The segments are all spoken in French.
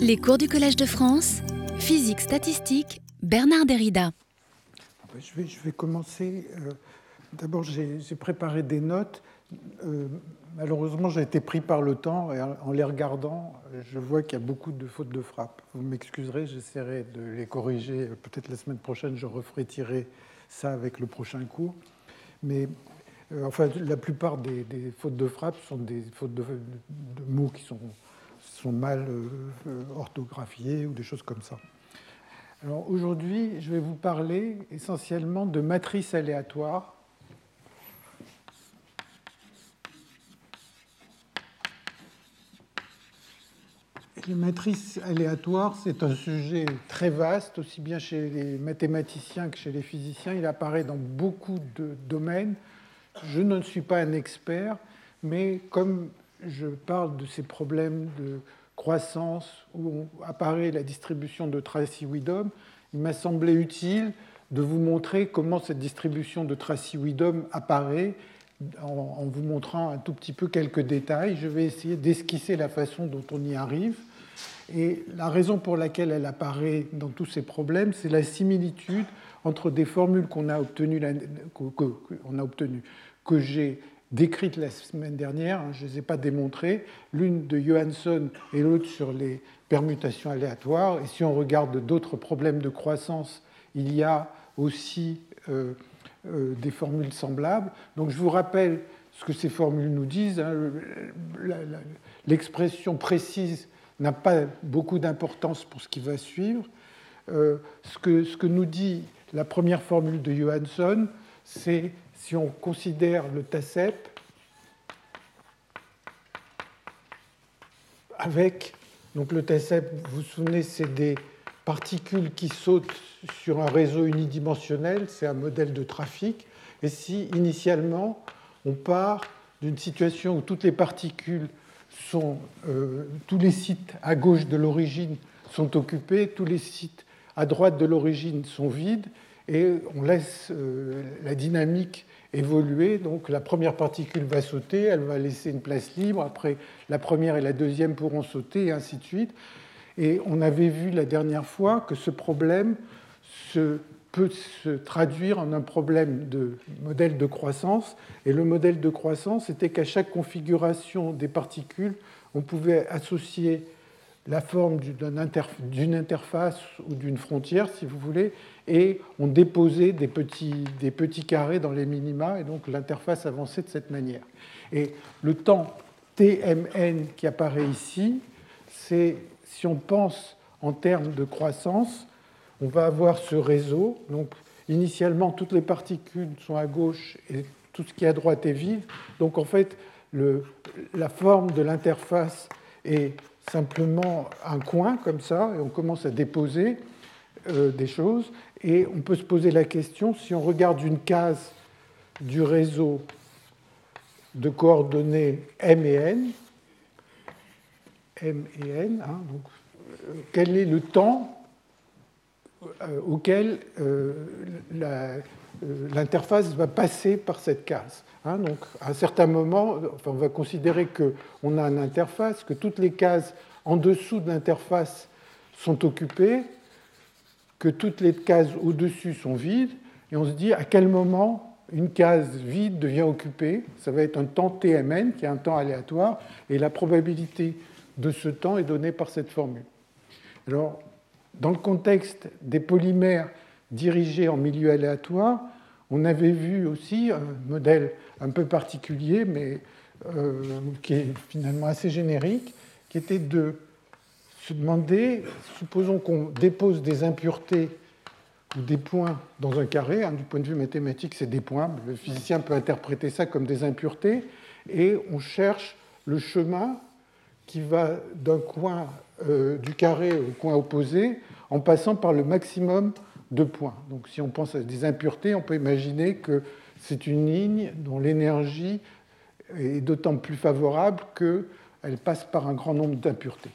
Les cours du Collège de France, physique statistique, Bernard Derrida. Ah ben, je vais, commencer. Euh, d'abord, j'ai préparé des notes. Euh, malheureusement, j'ai été pris par le temps et en les regardant, je vois qu'il y a beaucoup de fautes de frappe. Vous m'excuserez, j'essaierai de les corriger. Peut-être la semaine prochaine, je referai tirer ça avec le prochain cours. Mais euh, enfin, la plupart des, fautes de frappe sont des fautes de, mots qui sont, sont mal euh, orthographiés ou des choses comme ça. Alors aujourd'hui, je vais vous parler essentiellement de matrices aléatoires Les matrices aléatoires, c'est un sujet très vaste, aussi bien chez les mathématiciens que chez les physiciens. Il apparaît dans beaucoup de domaines. Je ne suis pas un expert, mais comme je parle de ces problèmes de croissance où apparaît la distribution de Tracy-Widom, il m'a semblé utile de vous montrer comment cette distribution de Tracy-Widom apparaît en, vous montrant un tout petit peu quelques détails. Je vais essayer d'esquisser la façon dont on y arrive. Et la raison pour laquelle elle apparaît dans tous ces problèmes, c'est la similitude entre des formules qu'on a obtenues, que, que j'ai décrites la semaine dernière, hein, je ne les ai pas démontrées, l'une de Johansson et l'autre sur les permutations aléatoires. Et si on regarde d'autres problèmes de croissance, il y a aussi euh, euh, des formules semblables. Donc je vous rappelle ce que ces formules nous disent. Hein, l'expression précise n'a pas beaucoup d'importance pour ce qui va suivre. Euh, ce, que, ce, que, nous dit la première formule de Johansson, c'est si on considère le TACEP avec, donc le TACEP, vous vous souvenez, c'est des particules qui sautent sur un réseau unidimensionnel, c'est un modèle de trafic, et si initialement on part d'une situation où toutes les particules sont, euh, tous les sites à gauche de l'origine sont occupés, tous les sites à droite de l'origine sont vides, et on laisse euh, la dynamique évoluer. Donc la première particule va sauter, elle va laisser une place libre, après la première et la deuxième pourront sauter, et ainsi de suite. Et on avait vu la dernière fois que ce problème se peut se traduire en un problème de modèle de croissance. Et le modèle de croissance était qu'à chaque configuration des particules, on pouvait associer la forme d'une interface ou d'une frontière, si vous voulez, et on déposait des petits, des petits carrés dans les minima, et donc l'interface avançait de cette manière. Et le temps tmn qui apparaît ici, c'est, si on pense en termes de croissance, on va avoir ce réseau. Donc, initialement, toutes les particules sont à gauche et tout ce qui est à droite est vide. Donc, en fait, la forme de l'interface est simplement un coin comme ça, et on commence à déposer euh, des choses. Et on peut se poser la question, si on regarde une case du réseau de coordonnées M et N, M et N, hein, donc, quel est le temps euh, auquel euh, euh, l'interface va passer par cette case. Hein. donc, à un certain moment, on va considérer qu'on a une interface, que toutes les cases en dessous de l'interface sont occupées, que toutes les cases au-dessus sont vides, et on se dit à quel moment une case vide devient occupée? Ça va être un temps TMN, qui est un temps aléatoire, et la probabilité de ce temps est donnée par cette formule. Alors, dans le contexte des polymères dirigés en milieu aléatoire, on avait vu aussi un modèle un peu particulier, mais euh, qui est finalement assez générique, qui était de se demander, supposons qu'on dépose des impuretés ou des points dans un carré, hein, du point de vue mathématique c'est des points, le physicien peut interpréter ça comme des impuretés, et on cherche le chemin qui va d'un coin euh, du carré au coin opposé en passant par le maximum de points. Donc si on pense à des impuretés, on peut imaginer que c'est une ligne dont l'énergie est d'autant plus favorable qu'elle passe par un grand nombre d'impuretés.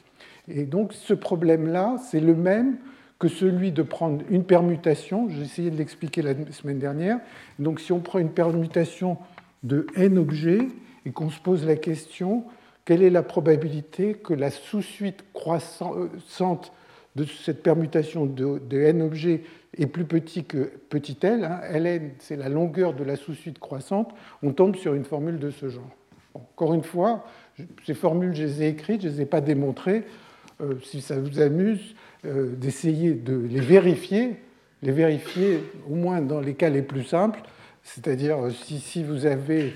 Et donc ce problème-là, c'est le même que celui de prendre une permutation. J'ai essayé de l'expliquer la semaine dernière. Donc si on prend une permutation de n objets et qu'on se pose la question quelle est la probabilité que la sous-suite croissante de cette permutation de, n objets est plus petit que petit l, hein, ln c'est la longueur de la sous-suite croissante, on tombe sur une formule de ce genre. encore une fois, ces formules, je les ai écrites, je ne les ai pas démontrées. Euh, si ça vous amuse euh, d'essayer de les vérifier, les vérifier au moins dans les cas les plus simples, c'est-à-dire euh, si, si, vous avez,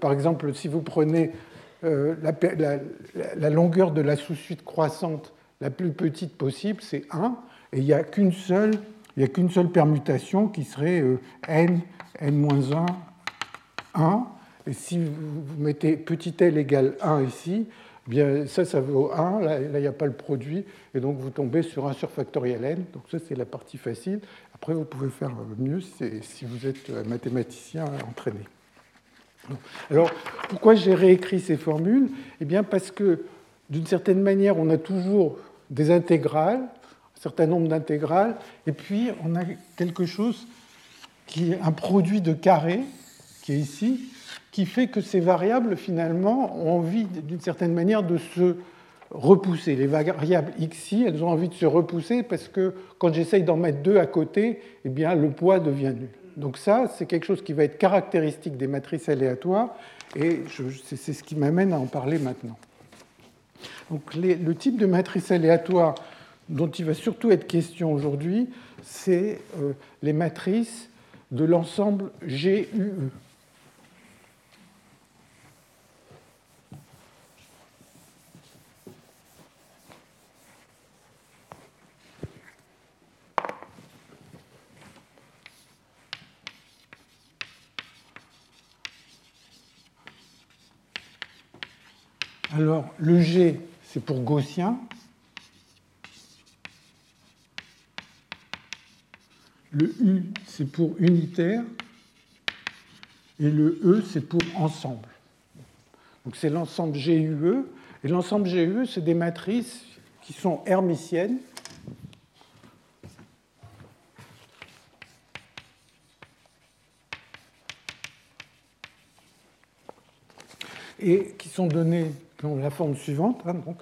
par exemple, si vous prenez la, la, la, longueur de la sous-suite croissante la plus petite possible, c'est 1, et il n'y a qu'une seule, il a qu'une seule permutation qui serait n, n-1, 1, et si vous mettez petit l égale 1 ici, eh bien ça, ça vaut 1, là, il n'y a pas le produit, et donc vous tombez sur 1 sur factoriel n. Donc ça, c'est la partie facile. Après, vous pouvez faire mieux si vous êtes un mathématicien entraîné. Alors, pourquoi j'ai réécrit ces formules? Eh bien, parce que, d'une certaine manière, on a toujours des intégrales, un certain nombre d'intégrales, et puis on a quelque chose qui est un produit de carré, qui est ici, qui fait que ces variables, finalement, ont envie, d'une certaine manière, de se repousser. Les variables xi, elles ont envie de se repousser parce que quand j'essaye d'en mettre deux à côté, eh bien, le poids devient nul. Donc ça, c'est quelque chose qui va être caractéristique des matrices aléatoires, et c'est ce qui m'amène à en parler maintenant. Donc le type de matrice aléatoire dont il va surtout être question aujourd'hui, c'est euh, les matrices de l'ensemble GUE. Alors, le G, c'est pour gaussien. Le U, c'est pour unitaire. Et le E, c'est pour ensemble. Donc, c'est l'ensemble GUE. Et l'ensemble GUE, c'est des matrices qui sont hermitiennes. et qui sont données la forme suivante. Hein, donc,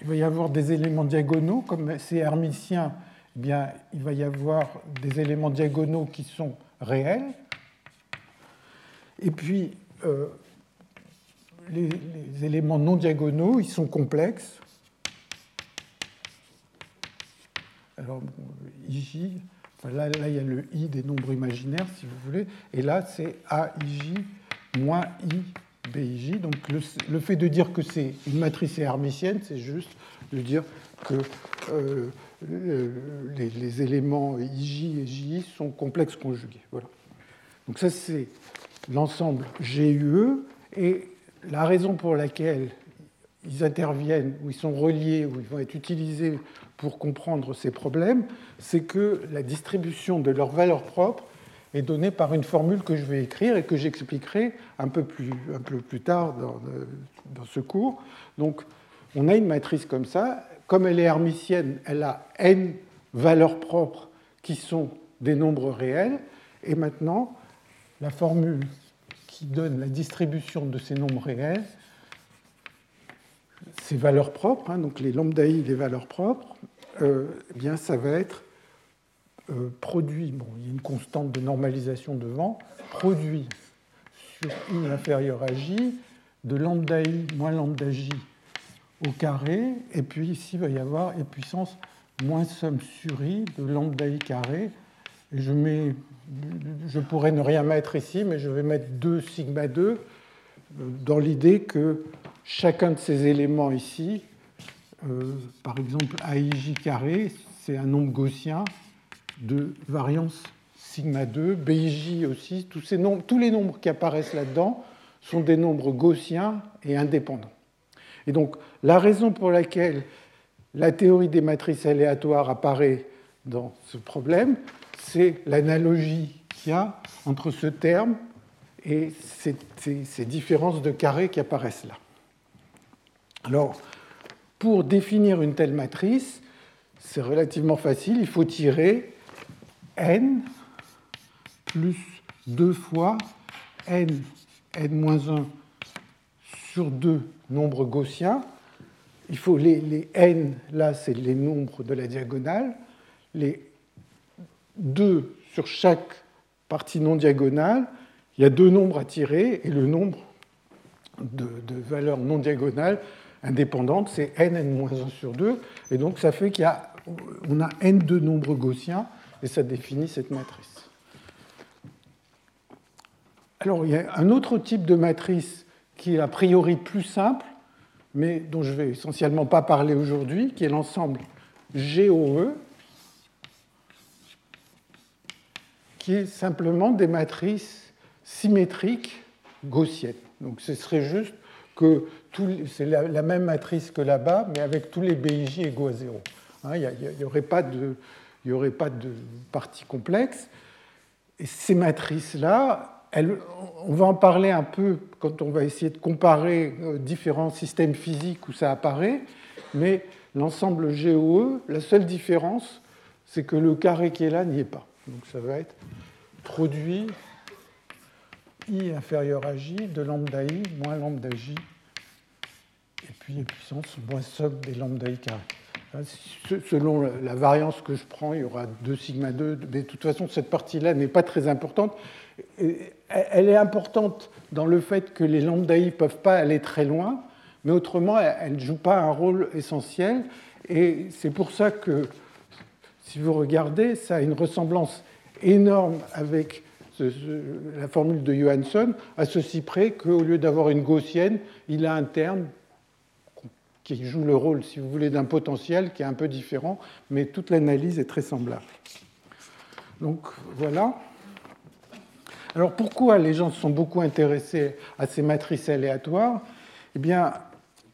il va y avoir des éléments diagonaux, comme c'est hermitien, eh bien, il va y avoir des éléments diagonaux qui sont réels. Et puis, euh, les, éléments non diagonaux, ils sont complexes. Alors, IJ, là, il y a le I des nombres imaginaires, si vous voulez, et là, c'est AIJ moins I BIJ. Donc le, fait de dire que c'est une matrice hermitienne, c'est juste de dire que euh, les, éléments IJ et JI sont complexes conjugués. Voilà. Donc ça, c'est l'ensemble GUE. Et la raison pour laquelle ils interviennent, ou ils sont reliés, ou ils vont être utilisés pour comprendre ces problèmes, c'est que la distribution de leurs valeurs propres est donnée par une formule que je vais écrire et que j'expliquerai un peu plus, tard dans, dans, ce cours. Donc, on a une matrice comme ça. Comme elle est hermitienne, elle a n valeurs propres qui sont des nombres réels. Et maintenant, la formule qui donne la distribution de ces nombres réels, ces valeurs propres, hein, donc les lambda i des valeurs propres, euh, eh bien, ça va être euh, produit, bon, il y a une constante de normalisation devant, produit sur i inférieur à j de lambda i moins lambda j au carré, et puis ici il va y avoir e puissance moins somme sur i de lambda i carré. Et je, mets, je pourrais ne rien mettre ici, mais je vais mettre 2 sigma 2 euh, dans l'idée que chacun de ces éléments ici, euh, par exemple aij carré, c'est un nombre gaussien de variance sigma 2, BIJ aussi, tous, ces nombres, tous les nombres qui apparaissent là-dedans sont des nombres gaussiens et indépendants. Et donc la raison pour laquelle la théorie des matrices aléatoires apparaît dans ce problème, c'est l'analogie qu'il y a entre ce terme et ces, ces, différences de carré qui apparaissent là. Alors, pour définir une telle matrice, c'est relativement facile, il faut tirer n plus 2 fois n, n-1 sur 2 nombres gaussiens. Il faut les, n, là, c'est les nombres de la diagonale. Les 2 sur chaque partie non diagonale, il y a deux nombres à tirer, et le nombre de, valeurs non diagonales indépendantes, c'est n, n-1 sur 2, et donc ça fait qu'il a, a n de nombres gaussiens, et ça définit cette matrice. Alors il y a un autre type de matrice qui est a priori plus simple, mais dont je vais essentiellement pas parler aujourd'hui, qui est l'ensemble GOE, qui est simplement des matrices symétriques gaussiennes. Donc ce serait juste que c'est la, même matrice que là-bas, mais avec tous les BIJ égaux à 0. Hein, il n'y aurait aurait pas de partie complexe. Et ces matrices-là, on va en parler un peu quand on va essayer de comparer euh, différents systèmes physiques où ça apparaît, mais l'ensemble GOE, la seule différence, c'est que le carré qui est là n'y est pas. Donc ça va être produit i inférieur à j de lambda i moins lambda j, et puis puissance moins somme des lambda i carré. Hein, selon la variance que je prends, il y aura 2 sigma 2, mais de toute façon, cette partie-là n'est pas très importante. Elle est importante dans le fait que les lambda i ne peuvent pas aller très loin, mais autrement, elle ne joue pas un rôle essentiel. Et c'est pour ça que, si vous regardez, ça a une ressemblance énorme avec la formule de Johansson, à ceci près qu'au lieu d'avoir une gaussienne, il a un terme qui joue le rôle, si vous voulez, d'un potentiel qui est un peu différent, mais toute l'analyse est très semblable. Donc voilà. Alors pourquoi les gens se sont beaucoup intéressés à ces matrices aléatoires Eh bien,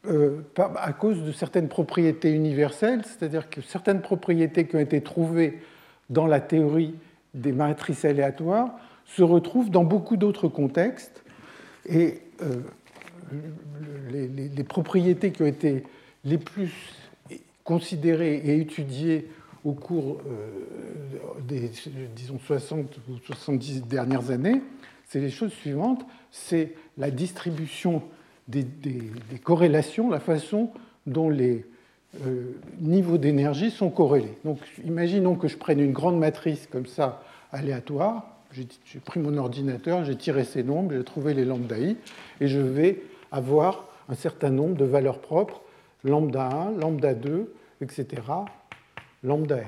euh, à cause de certaines propriétés universelles, c'est-à-dire que certaines propriétés qui ont été trouvées dans la théorie des matrices aléatoires se retrouvent dans beaucoup d'autres contextes. Et euh, les, propriétés qui ont été les plus considérées et étudiées au cours euh, des disons, 60 ou 70 dernières années, c'est les choses suivantes. C'est la distribution des, corrélations, la façon dont les euh, niveaux d'énergie sont corrélés. Donc imaginons que je prenne une grande matrice comme ça, aléatoire. J'ai pris mon ordinateur, j'ai tiré ces nombres, j'ai trouvé les lambda i, et je vais avoir un certain nombre de valeurs propres, lambda 1, lambda 2, etc., lambda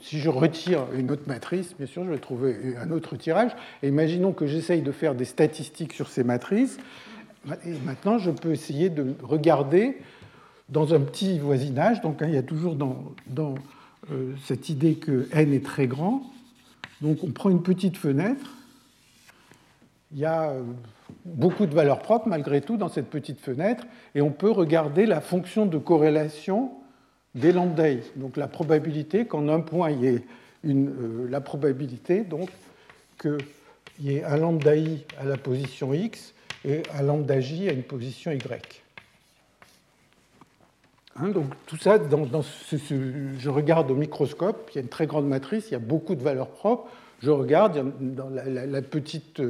si je retire une autre matrice, bien sûr, je vais trouver un autre tirage. Et imaginons que j'essaye de faire des statistiques sur ces matrices. Et maintenant, je peux essayer de regarder dans un petit voisinage. Donc, hein, il y a toujours dans, dans euh, cette idée que n est très grand. Donc, on prend une petite fenêtre il y a euh, beaucoup de valeurs propres malgré tout dans cette petite fenêtre, et on peut regarder la fonction de corrélation des lambda i. Donc la probabilité qu'en un point il y ait euh, la probabilité donc qu'il y ait un lambda i à la position x et un lambda j à une position y. Hein, donc tout ça, dans, je regarde au microscope, il y a une très grande matrice, il y a beaucoup de valeurs propres. Je regarde dans la, petite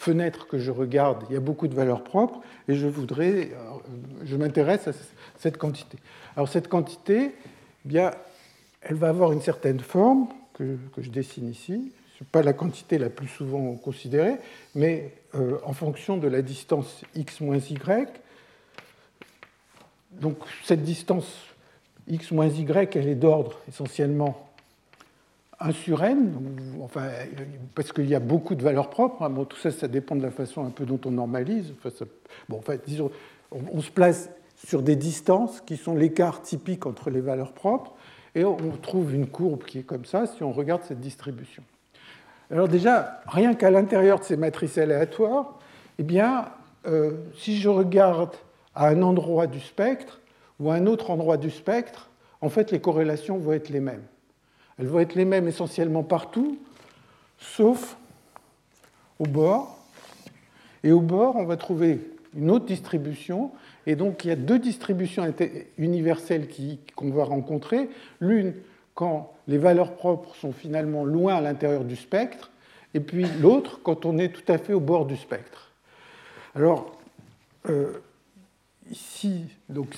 fenêtre que je regarde, il y a beaucoup de valeurs propres et je voudrais, euh, je m'intéresse à cette quantité. Alors cette quantité, eh bien, elle va avoir une certaine forme que, je dessine ici. Ce n'est pas la quantité la plus souvent considérée, mais euh, en fonction de la distance x moins y. Donc cette distance x moins y, elle est d'ordre essentiellement 1 sur n, enfin, parce qu'il y a beaucoup de valeurs propres. Hein. Bon, tout ça, ça dépend de la façon un peu dont on normalise. Bon, enfin, disons, on, se place sur des distances qui sont l'écart typique entre les valeurs propres, et on trouve une courbe qui est comme ça si on regarde cette distribution. Alors déjà, rien qu'à l'intérieur de ces matrices aléatoires, eh bien, euh, si je regarde à un endroit du spectre ou à un autre endroit du spectre, en fait, les corrélations vont être les mêmes. Elles vont être les mêmes essentiellement partout, sauf au bord. Et au bord, on va trouver une autre distribution. Et donc, il y a deux distributions universelles qu'on va rencontrer. L'une quand les valeurs propres sont finalement loin à l'intérieur du spectre, et puis l'autre quand on est tout à fait au bord du spectre. Alors, euh, ici, donc,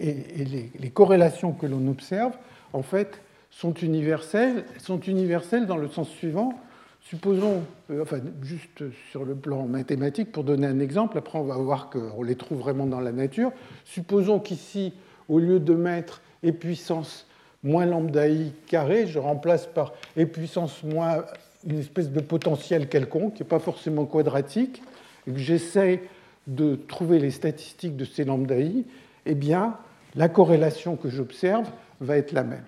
et, les, corrélations que l'on observe, en fait, sont universelles, sont universelles dans le sens suivant. Supposons, euh, enfin, juste sur le plan mathématique, pour donner un exemple, après on va voir qu'on les trouve vraiment dans la nature. Supposons qu'ici, au lieu de mettre e puissance moins lambda i carré, je remplace par e puissance moins une espèce de potentiel quelconque, qui n'est pas forcément quadratique, et que j'essaie de trouver les statistiques de ces lambda i, eh bien, la corrélation que j'observe va être la même.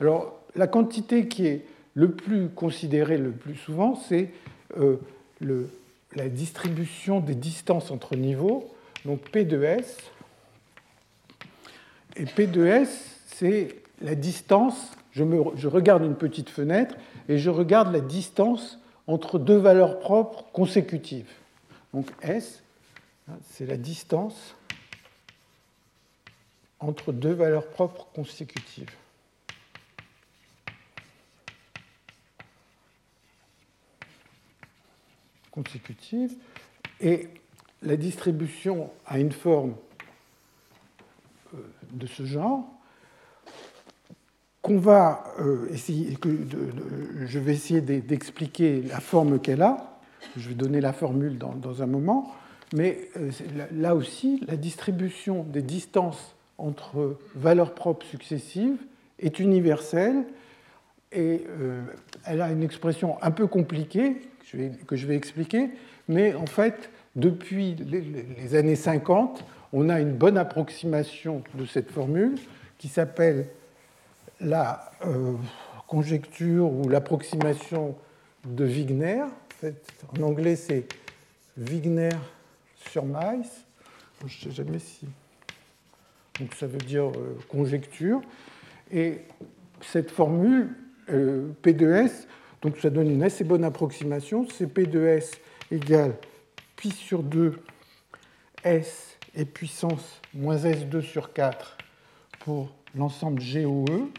Alors, la quantité qui est le plus considérée le plus souvent, c'est euh, la distribution des distances entre niveaux, donc P de S. Et P de S, c'est la distance, je, je regarde une petite fenêtre et je regarde la distance entre deux valeurs propres consécutives. Donc S, c'est la distance entre deux valeurs propres consécutives. Et la distribution a une forme euh, de ce genre qu'on va euh, essayer, que je vais essayer d'expliquer la forme qu'elle a. Je vais donner la formule dans, un moment. Mais euh, là aussi, la distribution des distances entre valeurs propres successives est universelle et elle a une expression un peu compliquée que je vais expliquer, mais en fait, depuis les années 50, on a une bonne approximation de cette formule qui s'appelle la euh, conjecture ou l'approximation de Wigner. En, anglais, c'est Wigner sur Mice. Je ne sais jamais si. Donc ça veut dire euh, conjecture. Et cette formule, euh, P de S, donc ça donne une assez bonne approximation. C'est P de S égale pi sur 2 S et puissance moins S2 sur 4 pour l'ensemble GOE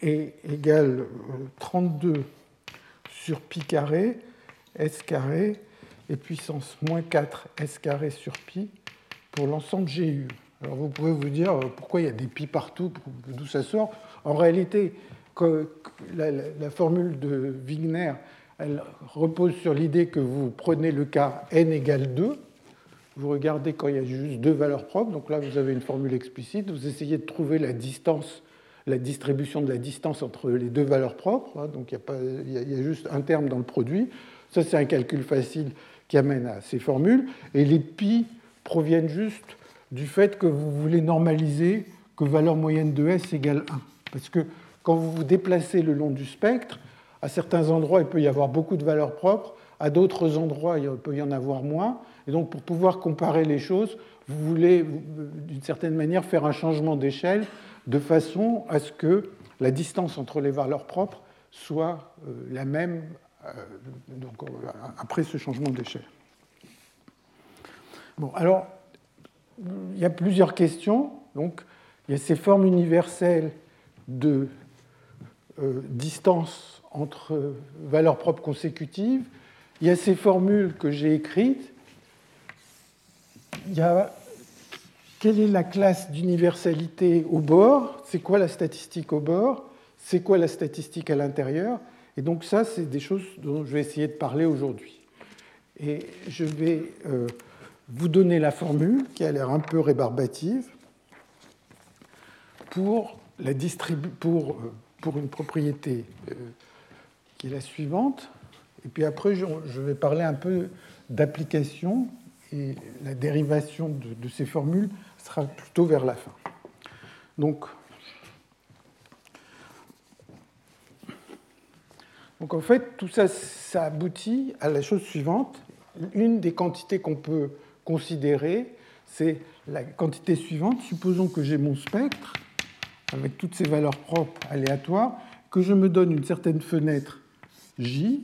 est égal 32 euh, sur pi carré, s carré, et puissance moins 4 s carré sur pi pour l'ensemble GU. Alors vous pouvez vous dire euh, pourquoi il y a des pi partout, d'où ça sort? En réalité, la, formule de Wigner, repose sur l'idée que vous prenez le cas n égale 2, vous regardez quand il y a juste deux valeurs propres, donc là vous avez une formule explicite, vous essayez de trouver la distance la distribution de la distance entre les deux valeurs propres, hein, donc il y, a juste un terme dans le produit. Ça, c'est un calcul facile qui amène à ces formules. Et les pi proviennent juste du fait que vous voulez normaliser que valeur moyenne de S égale 1. Parce que quand vous vous déplacez le long du spectre, à certains endroits, il peut y avoir beaucoup de valeurs propres, à d'autres endroits, il peut y en avoir moins. Et donc, pour pouvoir comparer les choses, vous voulez, d'une certaine manière, faire un changement d'échelle de façon à ce que la distance entre les valeurs propres soit euh, la même euh, euh, après ce changement d'échelle. Bon, alors, il y a plusieurs questions. Donc, il y a ces formes universelles de distance entre valeurs propres consécutives. Il y a ces formules que j'ai écrites. Il y a quelle est la classe d'universalité au bord? C'est quoi la statistique au bord? C'est quoi la statistique à l'intérieur? Et donc ça, c'est des choses dont je vais essayer de parler aujourd'hui. Et je vais euh, vous donner la formule qui a l'air un peu rébarbative pour, la pour, euh, pour une propriété euh, qui est la suivante. Et puis après, je vais parler un peu d'application et la dérivation de, de ces formules sera plutôt vers la fin. Donc, donc en fait, tout ça, ça aboutit à la chose suivante. Une des quantités qu'on peut considérer, c'est la quantité suivante. Supposons que j'ai mon spectre avec toutes ces valeurs propres aléatoires, que je me donne une certaine fenêtre J,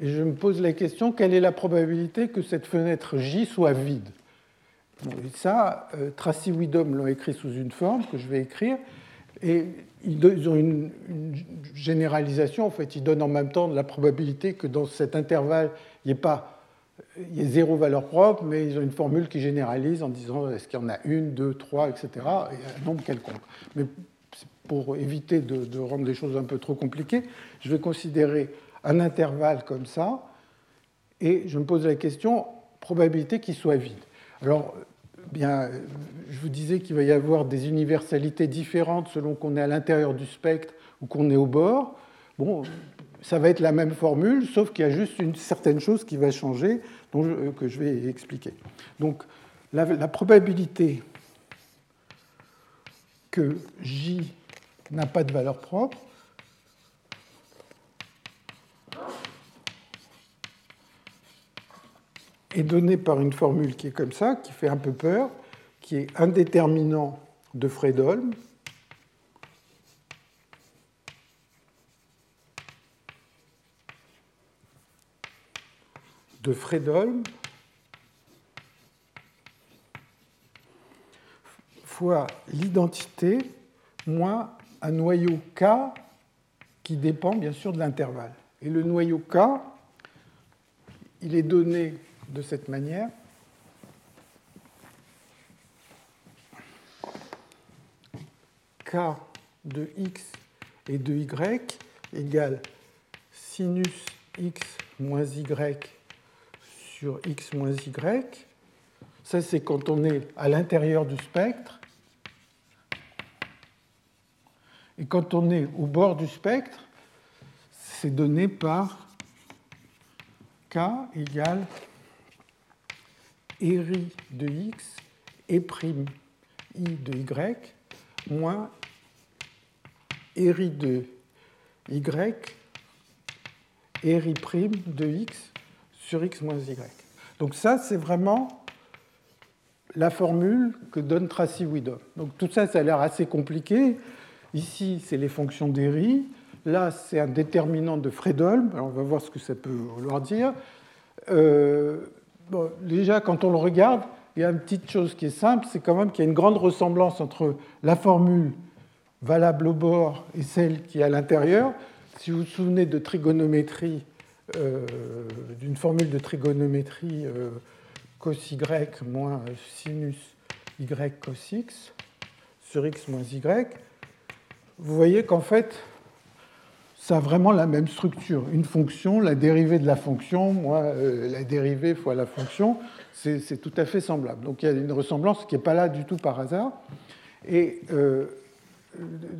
et je me pose la question, quelle est la probabilité que cette fenêtre J soit vide? Ça, euh, Tracy Widom l'a écrit sous une forme que je vais écrire. Et ils ont une, généralisation, en fait, ils donnent en même temps la probabilité que dans cet intervalle, il n'y ait pas il y ait zéro valeur propre, mais ils ont une formule qui généralise en disant est-ce qu'il y en a une, deux, trois, etc., et un nombre quelconque. Mais pour éviter de, de, rendre les choses un peu trop compliquées, je vais considérer un intervalle comme ça, et je me pose la question probabilité qu'il soit vide. Alors, bien, je vous disais qu'il va y avoir des universalités différentes selon qu'on est à l'intérieur du spectre ou qu'on est au bord. Bon, ça va être la même formule, sauf qu'il y a juste une certaine chose qui va changer, euh, que je vais expliquer. Donc, la, la probabilité que J n'a pas de valeur propre est donnée par une formule qui est comme ça, qui fait un peu peur, qui est un déterminant de Fredholm de Fredholm fois l'identité moins un noyau K qui dépend bien sûr de l'intervalle. Et le noyau K, il est donné de cette manière. K de x et de y égale sinus x moins y x moins y. Ça, c'est quand on est à l'intérieur du spectre. Et quand on est au bord du spectre, c'est donné par k égale ri de x et prime i de y moins ri de y ri prime de x sur x moins y. Donc ça, c'est vraiment la formule que donne Tracy Widom. Donc tout ça, ça a l'air assez compliqué. Ici, c'est les fonctions d'Eri. Là, c'est un déterminant de Fredholm. Alors, on va voir ce que ça peut vouloir dire. Euh, déjà, quand on le regarde, il y a une petite chose qui est simple, c'est quand même qu'il y a une grande ressemblance entre la formule valable au bord et celle qui est à l'intérieur. Si vous vous souvenez de trigonométrie d'une formule de trigonométrie euh, cos y moins sinus y cos x sur x moins y, vous voyez qu'en fait, ça a vraiment la même structure. Une fonction, la dérivée de la fonction, moins euh, la dérivée fois la fonction, c'est tout à fait semblable. Donc il y a une ressemblance qui n'est pas là du tout par hasard. Et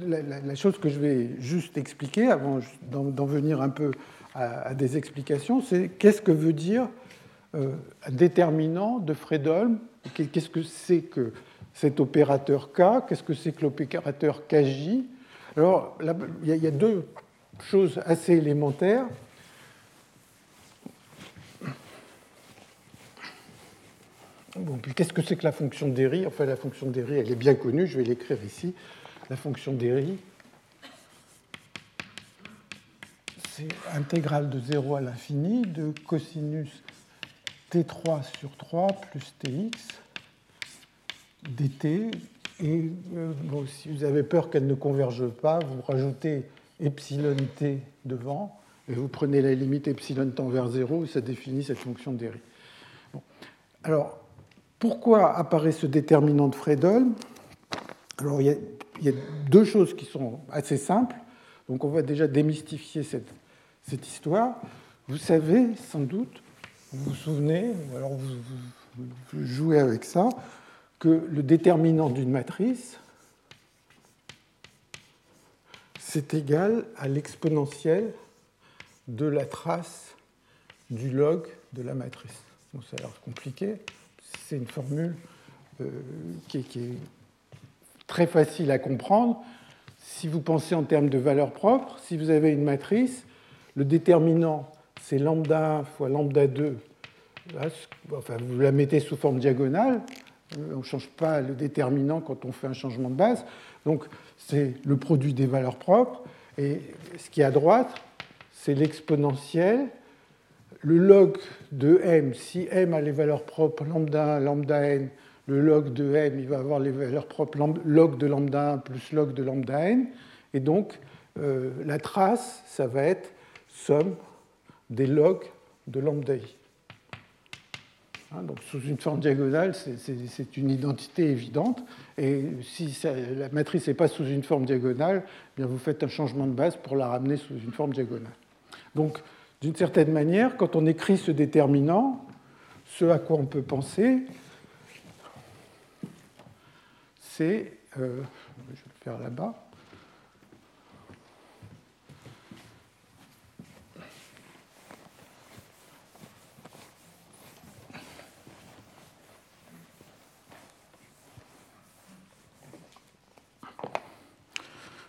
la, chose que je vais juste expliquer, avant d'en venir un peu à, des explications, c'est qu'est-ce que veut dire euh, un déterminant de Fredholm Qu'est-ce que c'est que cet opérateur K Qu'est-ce que c'est que l'opérateur KJ Alors, il y, a deux choses assez élémentaires. Bon, qu'est-ce que c'est que la fonction d'Eri Enfin, la fonction d'Eri, elle est bien connue, je vais l'écrire ici. La fonction d'Eri, c'est intégrale de 0 à l'infini de cosinus t3 sur 3 plus tx dt. Et euh, si vous avez peur qu'elle ne converge pas, vous rajoutez epsilon t devant et vous prenez la limite epsilon tend vers 0 et ça définit cette fonction d'Eri. Bon. Alors, pourquoi apparaît ce déterminant de Fredholm Alors, il y, il y, a, deux choses qui sont assez simples. Donc, on va déjà démystifier cette, cette histoire. Vous savez sans doute, vous vous souvenez, ou alors vous, jouez avec ça, que le déterminant d'une matrice, c'est égal à l'exponentielle de la trace du log de la matrice. ça a l'air compliqué. C'est une formule euh, qui, qui, est, très facile à comprendre. Si vous pensez en termes de valeur propre, si vous avez une matrice, le déterminant, c'est lambda 1 fois lambda 2. enfin, vous la mettez sous forme diagonale. On ne change pas le déterminant quand on fait un changement de base. Donc, c'est le produit des valeurs propres. Et ce qui est à droite, c'est l'exponentielle. Le log de m, si m a les valeurs propres lambda 1, lambda n, le log de m, il va avoir les valeurs propres log de lambda 1 plus log de lambda n. Et donc, euh, la trace, ça va être somme des logs de lambda i. Hein, donc, sous une forme diagonale, c'est une identité évidente. Et si la matrice n'est pas sous une forme diagonale, eh bien vous faites un changement de base pour la ramener sous une forme diagonale. Donc, d'une certaine manière, quand on écrit ce déterminant, ce à quoi on peut penser, c'est, euh, je vais le faire là-bas,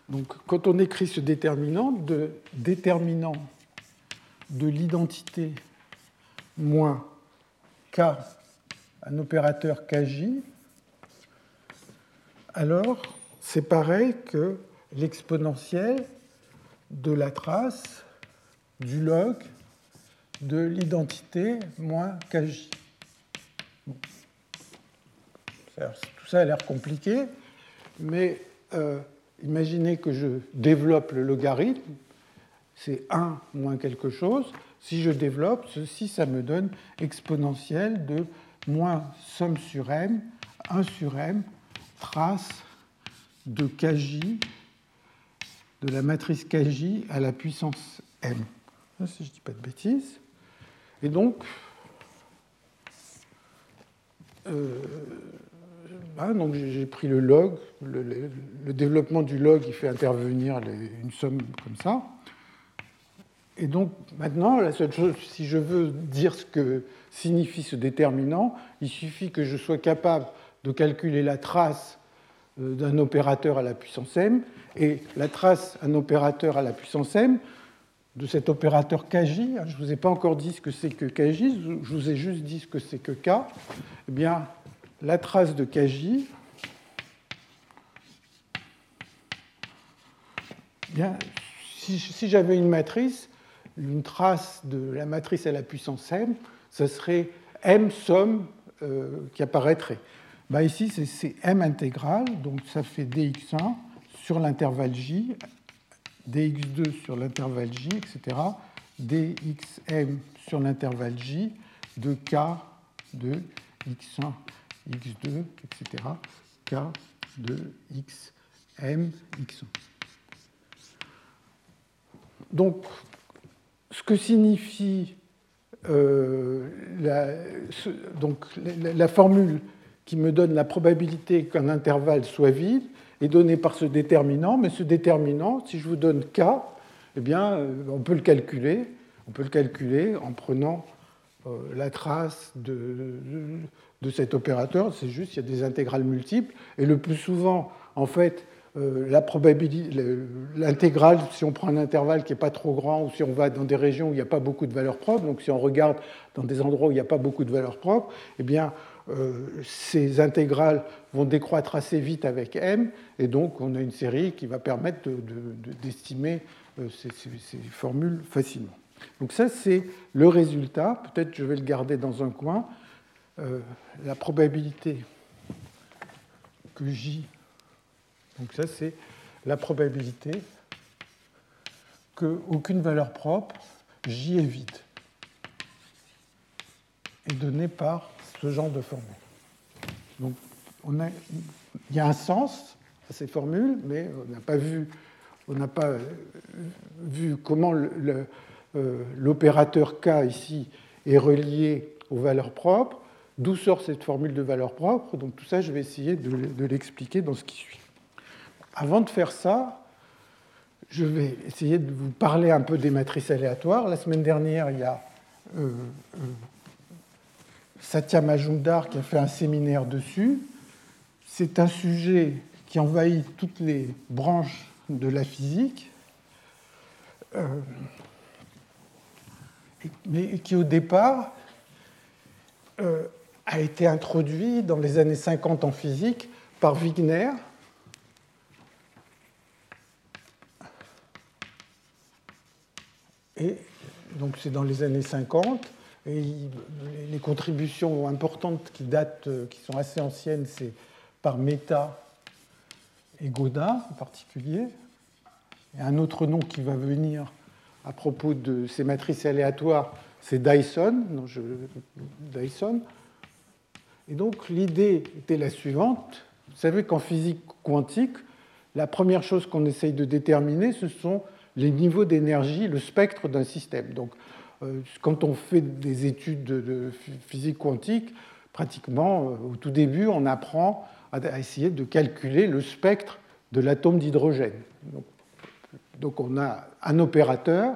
Donc, quand on écrit ce déterminant, de déterminant de l'identité moins k, un opérateur kj, alors c'est pareil que l'exponentielle de la trace du log de l'identité moins kj. Tout ça a l'air compliqué, mais euh, imaginez que je développe le logarithme, c'est 1 moins quelque chose. Si je développe, ceci, ça me donne exponentielle de moins somme sur m, 1 sur m, trace de kj, de la matrice kj à la puissance m. Si je ne dis pas de bêtises. Et donc, euh, ah, donc j'ai pris le log, le, développement du log, il fait intervenir une somme comme ça. Et donc maintenant, la seule chose, si je veux dire ce que signifie ce déterminant, il suffit que je sois capable de calculer la trace euh, d'un opérateur à la puissance m, et la trace d'un opérateur à la puissance m, de cet opérateur kj, hein, je ne vous ai pas encore dit ce que c'est que kj, je vous ai juste dit ce que c'est que k, eh bien, la trace de kj, si, j'avais une matrice, une trace de la matrice à la puissance m, ce serait m somme euh, qui apparaîtrait. Bah ici, c'est m intégrale, donc ça fait dx1 sur l'intervalle j, dx2 sur l'intervalle j, etc., dxm sur l'intervalle j de k de x1, x2, etc., k de xm, x1. Donc, ce que signifie euh, la, la, formule qui me donne la probabilité qu'un intervalle soit vide est donnée par ce déterminant, mais ce déterminant, si je vous donne k, eh bien, euh, on peut le calculer. On peut le calculer en prenant la trace de, cet opérateur. C'est juste, il y a des intégrales multiples. Et le plus souvent, en fait, euh, l'intégrale, si on prend un intervalle qui n'est pas trop grand ou si on va dans des régions où il n'y a pas beaucoup de valeurs propres, donc si on regarde dans des endroits où il n'y a pas beaucoup de valeurs propres, eh bien, euh, ces intégrales vont décroître assez vite avec m, et donc on a une série qui va permettre d'estimer euh, ces, formules facilement. Donc ça, c'est le résultat. Peut-être je vais le garder dans un coin. la probabilité que J donc ça, c'est la probabilité qu'aucune valeur propre, J est vide, est donnée par ce genre de formule. Donc il y a un sens à ces formules, mais on n'a pas vu, on n'a pas euh, vu comment euh, l'opérateur K ici est relié aux valeurs propres, d'où sort cette formule de valeur propre. Donc tout ça, je vais essayer de l'expliquer dans ce qui suit. Avant de faire ça, je vais essayer de vous parler un peu des matrices aléatoires. La semaine dernière, il y a euh, euh, Satya Majumdar qui a fait un séminaire dessus. C'est un sujet qui envahit toutes les branches de la physique, euh, mais qui au départ a été introduit dans les années 50 en physique par Wigner, Et donc c'est dans les années 50. Et les contributions importantes qui datent, qui sont assez anciennes, c'est par Meta et Godin en particulier. Et un autre nom qui va venir à propos de ces matrices aléatoires, c'est Dyson. Dyson. Et donc l'idée était la suivante. Vous savez qu'en physique quantique, la première chose qu'on essaye de déterminer, ce sont les niveaux d'énergie, le spectre d'un système. Donc euh, quand on fait des études de physique quantique, pratiquement euh, au tout début, on apprend à essayer de calculer le spectre de l'atome d'hydrogène. Donc, on a un opérateur,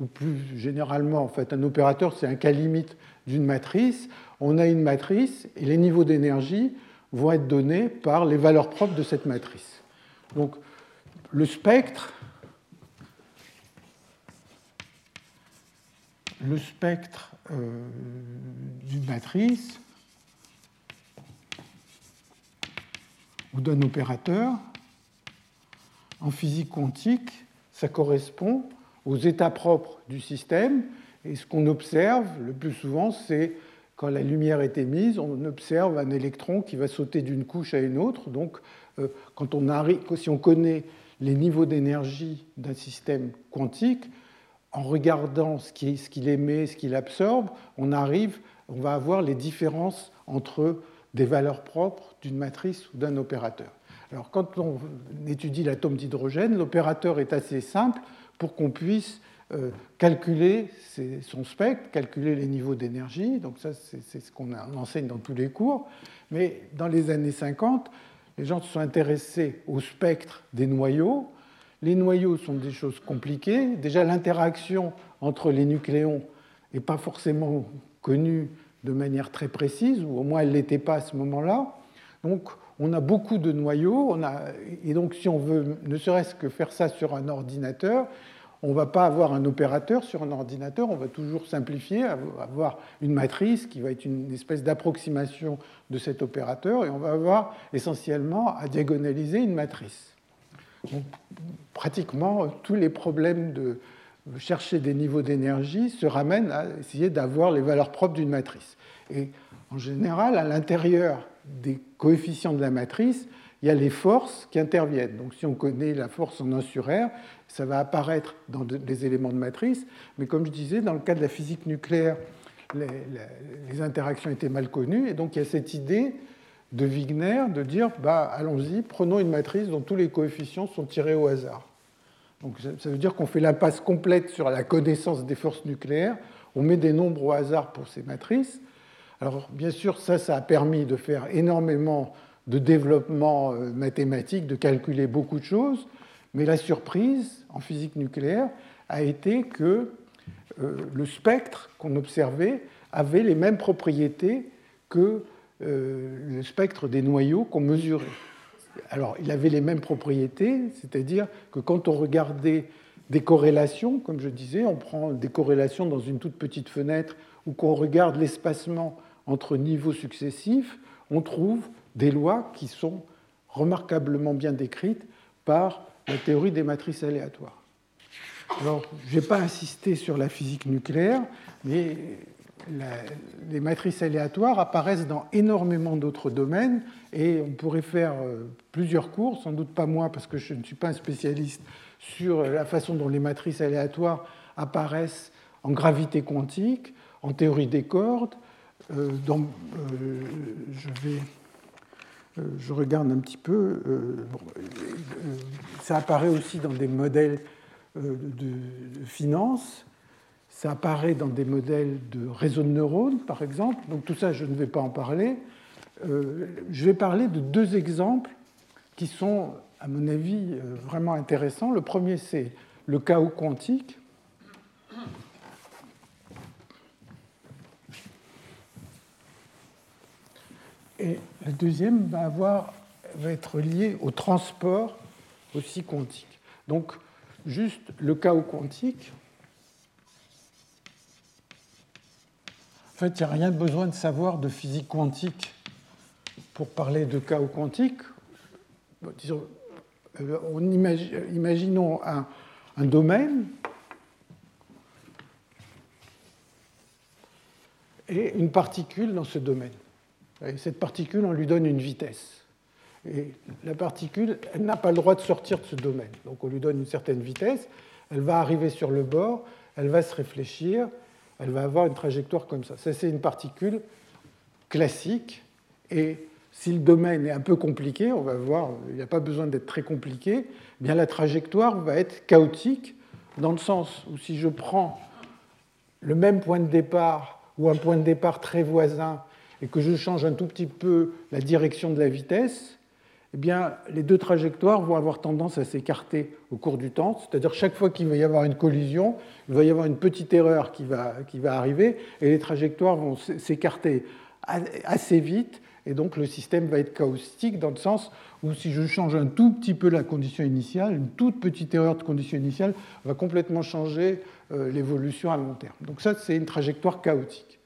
ou plus généralement, en fait, un opérateur, c'est un cas limite d'une matrice. On a une matrice et les niveaux d'énergie vont être donnés par les valeurs propres de cette matrice. Donc, le spectre, le spectre euh, d'une matrice ou d'un opérateur, en physique quantique, ça correspond aux états propres du système. Et ce qu'on observe le plus souvent, c'est quand la lumière est émise, on observe un électron qui va sauter d'une couche à une autre. Donc, euh, quand on arrive, si on connaît les niveaux d'énergie d'un système quantique, en regardant ce qu'il émet, ce qu'il absorbe, on arrive, on va avoir les différences entre des valeurs propres d'une matrice ou d'un opérateur. Alors quand on étudie l'atome d'hydrogène, l'opérateur est assez simple pour qu'on puisse euh, calculer son spectre, calculer les niveaux d'énergie. Donc ça, c'est ce qu'on enseigne dans tous les cours. Mais dans les années 50, les gens se sont intéressés au spectre des noyaux. Les noyaux sont des choses compliquées. Déjà, l'interaction entre les nucléons n'est pas forcément connue de manière très précise, ou au moins elle ne l'était pas à ce moment-là. Donc on a beaucoup de noyaux, et donc si on veut ne serait-ce que faire ça sur un ordinateur, on ne va pas avoir un opérateur sur un ordinateur, on va toujours simplifier, avoir une matrice qui va être une espèce d'approximation de cet opérateur, et on va avoir essentiellement à diagonaliser une matrice. Donc, pratiquement tous les problèmes de chercher des niveaux d'énergie se ramènent à essayer d'avoir les valeurs propres d'une matrice. Et en général, à l'intérieur des coefficients de la matrice, il y a les forces qui interviennent. Donc si on connaît la force en 1 sur R, ça va apparaître dans des éléments de matrice. Mais comme je disais, dans le cas de la physique nucléaire, les, interactions étaient mal connues. Et donc il y a cette idée de Wigner de dire bah, allons-y, prenons une matrice dont tous les coefficients sont tirés au hasard. Donc ça veut dire qu'on fait l'impasse complète sur la connaissance des forces nucléaires. On met des nombres au hasard pour ces matrices. Alors bien sûr, ça, ça a permis de faire énormément de développement euh, mathématique, de calculer beaucoup de choses, mais la surprise en physique nucléaire a été que euh, le spectre qu'on observait avait les mêmes propriétés que euh, le spectre des noyaux qu'on mesurait. Alors, il avait les mêmes propriétés, c'est-à-dire que quand on regardait des corrélations, comme je disais, on prend des corrélations dans une toute petite fenêtre ou qu'on regarde l'espacement entre niveaux successifs, on trouve des lois qui sont remarquablement bien décrites par la théorie des matrices aléatoires. Alors, je n'ai pas insisté sur la physique nucléaire, mais les matrices aléatoires apparaissent dans énormément d'autres domaines et on pourrait faire euh, plusieurs cours, sans doute pas moi parce que je ne suis pas un spécialiste sur la façon dont les matrices aléatoires apparaissent en gravité quantique, en théorie des cordes, euh, euh, je vais, euh, je regarde un petit peu. ça apparaît aussi dans des modèles de, finance. Ça apparaît dans des modèles de réseaux de neurones, par exemple. Donc tout ça, je ne vais pas en parler. je vais parler de deux exemples qui sont, à mon avis, vraiment intéressants. Le premier, c'est le chaos quantique. Et le deuxième va, être lié au transport aussi quantique. Donc, juste le chaos quantique. En fait, il n'y a rien de besoin de savoir de physique quantique pour parler de chaos quantique. Euh, imaginons un domaine et une particule dans ce domaine. Et cette particule, on lui donne une vitesse. Et la particule, elle n'a pas le droit de sortir de ce domaine. Donc on lui donne une certaine vitesse, elle va arriver sur le bord, elle va se réfléchir, elle va avoir une trajectoire comme ça. Ça, c'est une particule classique. Et si le domaine est un peu compliqué, on va voir, il n'y a pas besoin d'être très compliqué, eh bien la trajectoire va être chaotique, dans le sens où si je prends le même point de départ ou un point de départ très voisin et que je change un tout petit peu la direction de la vitesse, eh bien, les deux trajectoires vont avoir tendance à s'écarter au cours du temps. C'est-à-dire chaque fois qu'il va y avoir une collision, il va y avoir une petite erreur qui va, qui va arriver et les trajectoires vont s'écarter assez vite. Et donc le système va être chaotique dans le sens où si je change un tout petit peu la condition initiale, une toute petite erreur de condition initiale va complètement changer euh, l'évolution à long terme. Donc ça, c'est une trajectoire chaotique.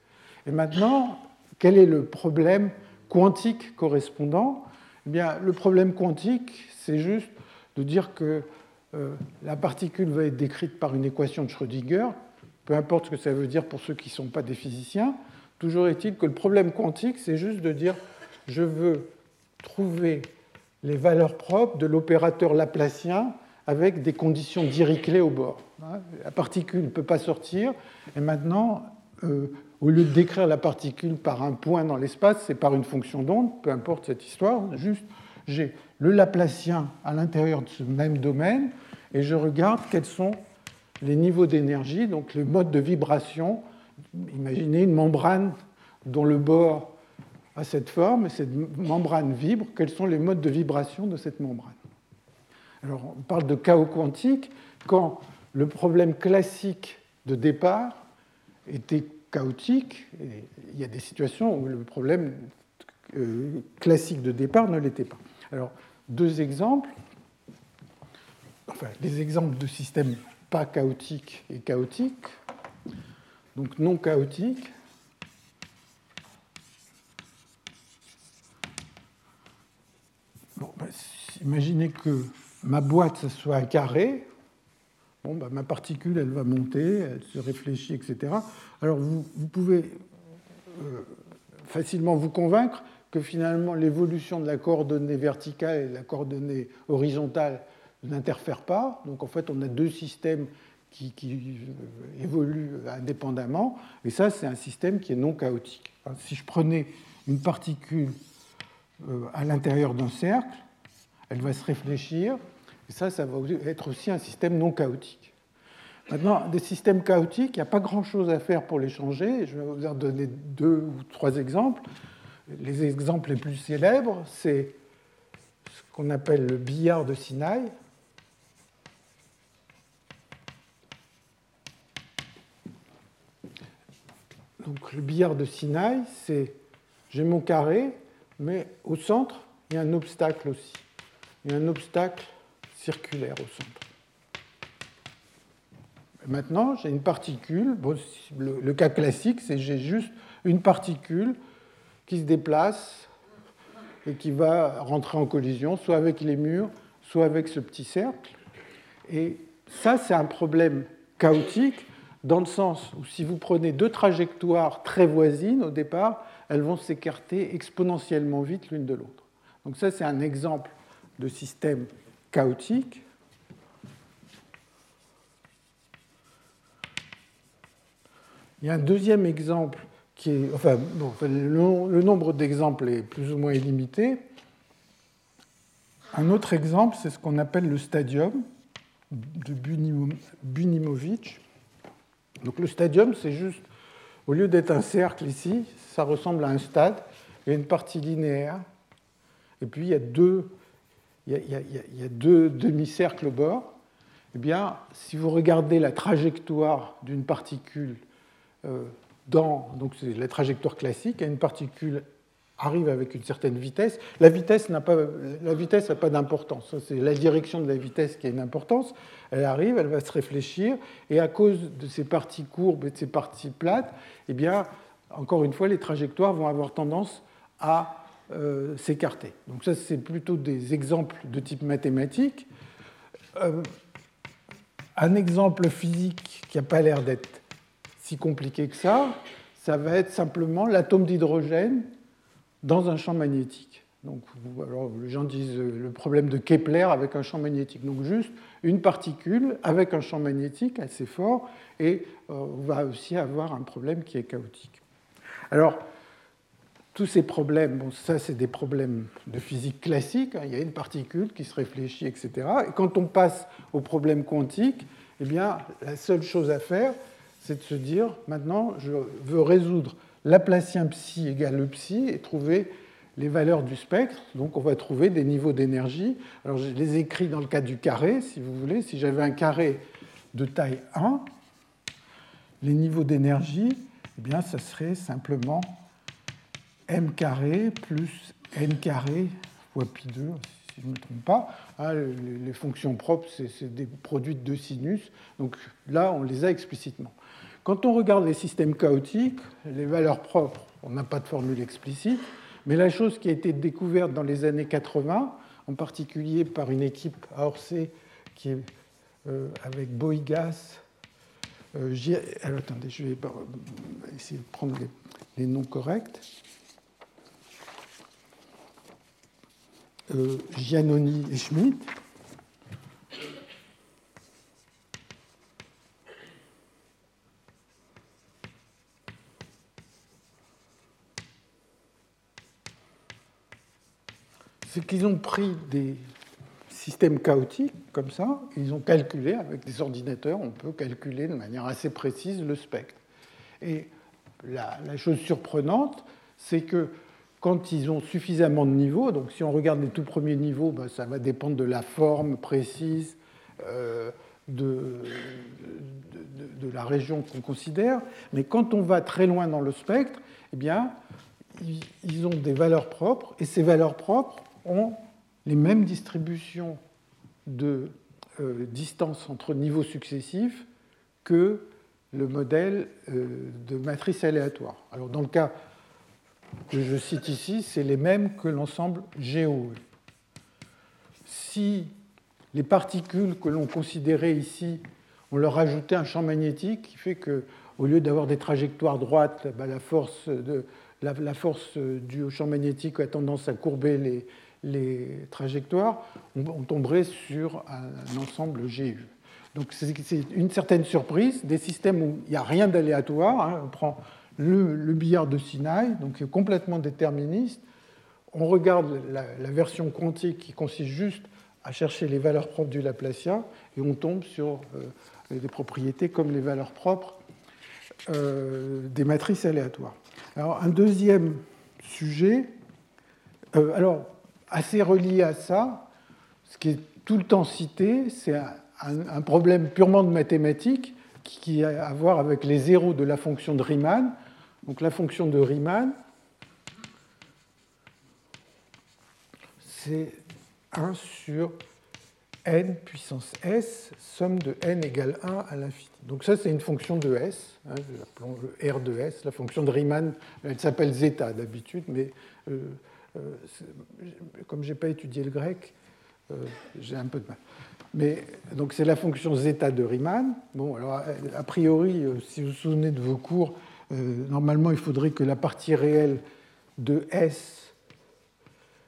Et maintenant, quel est le problème quantique correspondant? Eh bien, le problème quantique, c'est juste de dire que euh, la particule va être décrite par une équation de Schrödinger, peu importe ce que ça veut dire pour ceux qui ne sont pas des physiciens. Toujours est-il que le problème quantique, c'est juste de dire je veux trouver les valeurs propres de l'opérateur laplacien avec des conditions Dirichlet au bord. La particule ne peut pas sortir, et maintenant, euh, au lieu de décrire la particule par un point dans l'espace, c'est par une fonction d'onde, peu importe cette histoire, juste j'ai le Laplacien à l'intérieur de ce même domaine et je regarde quels sont les niveaux d'énergie, donc le mode de vibration. Imaginez une membrane dont le bord a cette forme et cette membrane vibre. Quels sont les modes de vibration de cette membrane? Alors on parle de chaos quantique quand le problème classique de départ était chaotique. Il y a des situations où le problème euh, classique de départ ne l'était pas. Alors, deux exemples. Enfin, des exemples de systèmes pas chaotiques et chaotiques. Donc, non chaotiques. Ben, imaginez que ma boîte soit un carré, Bon, bah, ma particule, elle va monter, elle se réfléchit, etc. Alors vous, pouvez euh, facilement vous convaincre que finalement l'évolution de la coordonnée verticale et de la coordonnée horizontale n'interfèrent pas. Donc en fait, on a deux systèmes qui, euh, évoluent indépendamment, et ça, c'est un système qui est non chaotique. Si je prenais une particule euh, à l'intérieur d'un cercle, elle va se réfléchir, et ça, ça va être aussi un système non chaotique. Maintenant, des systèmes chaotiques, il n'y a pas grand-chose à faire pour les changer. Je vais vous en donner deux ou trois exemples. Les exemples les plus célèbres, c'est ce qu'on appelle le billard de Sinaï. Donc le billard de Sinaï, c'est j'ai mon carré, mais au centre, il y a un obstacle aussi. Il y a un obstacle circulaire au centre. Maintenant, j'ai une particule. le, cas classique, c'est j'ai juste une particule qui se déplace et qui va rentrer en collision, soit avec les murs, soit avec ce petit cercle. Et ça, c'est un problème chaotique dans le sens où si vous prenez deux trajectoires très voisines au départ, elles vont s'écarter exponentiellement vite l'une de l'autre. Donc ça, c'est un exemple de système chaotique. Il y a un deuxième exemple qui est. Enfin, le, nombre d'exemples est plus ou moins illimité. Un autre exemple, c'est ce qu'on appelle le stadium de Bunimovic. Donc le stadium, c'est juste, au lieu d'être un cercle ici, ça ressemble à un stade. Il y a une partie linéaire, et puis il y a deux il y a, deux demi-cercles au bord, eh bien, si vous regardez la trajectoire d'une particule euh, dans, donc c'est la trajectoire classique, une particule arrive avec une certaine vitesse. La vitesse n'a pas, pas d'importance. C'est la direction de la vitesse qui a une importance. Elle arrive, elle va se réfléchir, et à cause de ces parties courbes et de ces parties plates, eh bien, encore une fois, les trajectoires vont avoir tendance à euh, s'écarter. Donc ça, c'est plutôt des exemples de type mathématique. Euh, un exemple physique qui n'a pas l'air d'être si compliqué que ça, ça va être simplement l'atome d'hydrogène dans un champ magnétique. Donc, alors, les gens disent le problème de Kepler avec un champ magnétique. Donc, juste une particule avec un champ magnétique assez fort, et euh, on va aussi avoir un problème qui est chaotique. Alors, tous ces problèmes, ça c'est des problèmes de physique classique, hein. il y a une particule qui se réfléchit, etc. Et quand on passe aux problèmes quantiques, eh bien, la seule chose à faire, c'est de se dire, maintenant, je veux résoudre Laplacien psi égale le psi et trouver les valeurs du spectre. Donc on va trouver des niveaux d'énergie. Alors je les écris dans le cas du carré, si vous voulez. Si j'avais un carré de taille 1, les niveaux d'énergie, eh bien, ça serait simplement m carré plus n carré fois pi 2, si je ne me trompe pas. Ah, les fonctions propres, c'est des produits de sinus. Donc là, on les a explicitement. Quand on regarde les systèmes chaotiques, les valeurs propres, on n'a pas de formule explicite, mais la chose qui a été découverte dans les années 80, en particulier par une équipe à Orsay qui est euh, avec Boigas, euh, attendez, je vais essayer de prendre les, noms corrects. Giannoni et Schmidt. C'est qu'ils ont pris des système chaotique, comme ça, ils ont calculé, avec des ordinateurs, on peut calculer de manière assez précise le spectre. Et la, chose surprenante, c'est que quand ils ont suffisamment de niveaux, donc si on regarde les tout premiers niveaux, ben, ça va dépendre de la forme précise euh, de, de, la région qu'on considère, mais quand on va très loin dans le spectre, eh bien, ils ont des valeurs propres, et ces valeurs propres ont les mêmes distributions de euh, distance entre niveaux successifs que le modèle euh, de matrice aléatoire. Alors dans le cas que je cite ici, c'est les mêmes que l'ensemble GOE. Si les particules que l'on considérait ici, on leur ajoutait un champ magnétique qui fait que, au lieu d'avoir des trajectoires droites, bah, la, force de, due au champ magnétique a tendance à courber les, trajectoires, on, tomberait sur un, ensemble GU. Donc c'est une certaine surprise, des systèmes où il n'y a rien d'aléatoire. Hein. on prend le, billard de Sinai, donc complètement déterministe. On regarde la, version quantique qui consiste juste à chercher les valeurs propres du Laplacien et on tombe sur euh, des propriétés comme les valeurs propres euh, des matrices aléatoires. Alors un deuxième sujet. Euh, alors assez relié à ça, ce qui est tout le temps cité, c'est un, problème purement de mathématiques qui a à voir avec les zéros de la fonction de Riemann. Donc la fonction de Riemann, c'est 1 sur n puissance s, somme de n égale 1 à l'infini. Donc ça, c'est une fonction de s, hein, R de s. La fonction de Riemann, elle s'appelle zeta d'habitude, mais euh, euh, comme je n'ai pas étudié le grec, euh, j'ai un peu de mal. Mais donc c'est la fonction zeta de Riemann. Bon, alors a priori, si vous vous souvenez de vos cours, normalement il faudrait que la partie réelle de S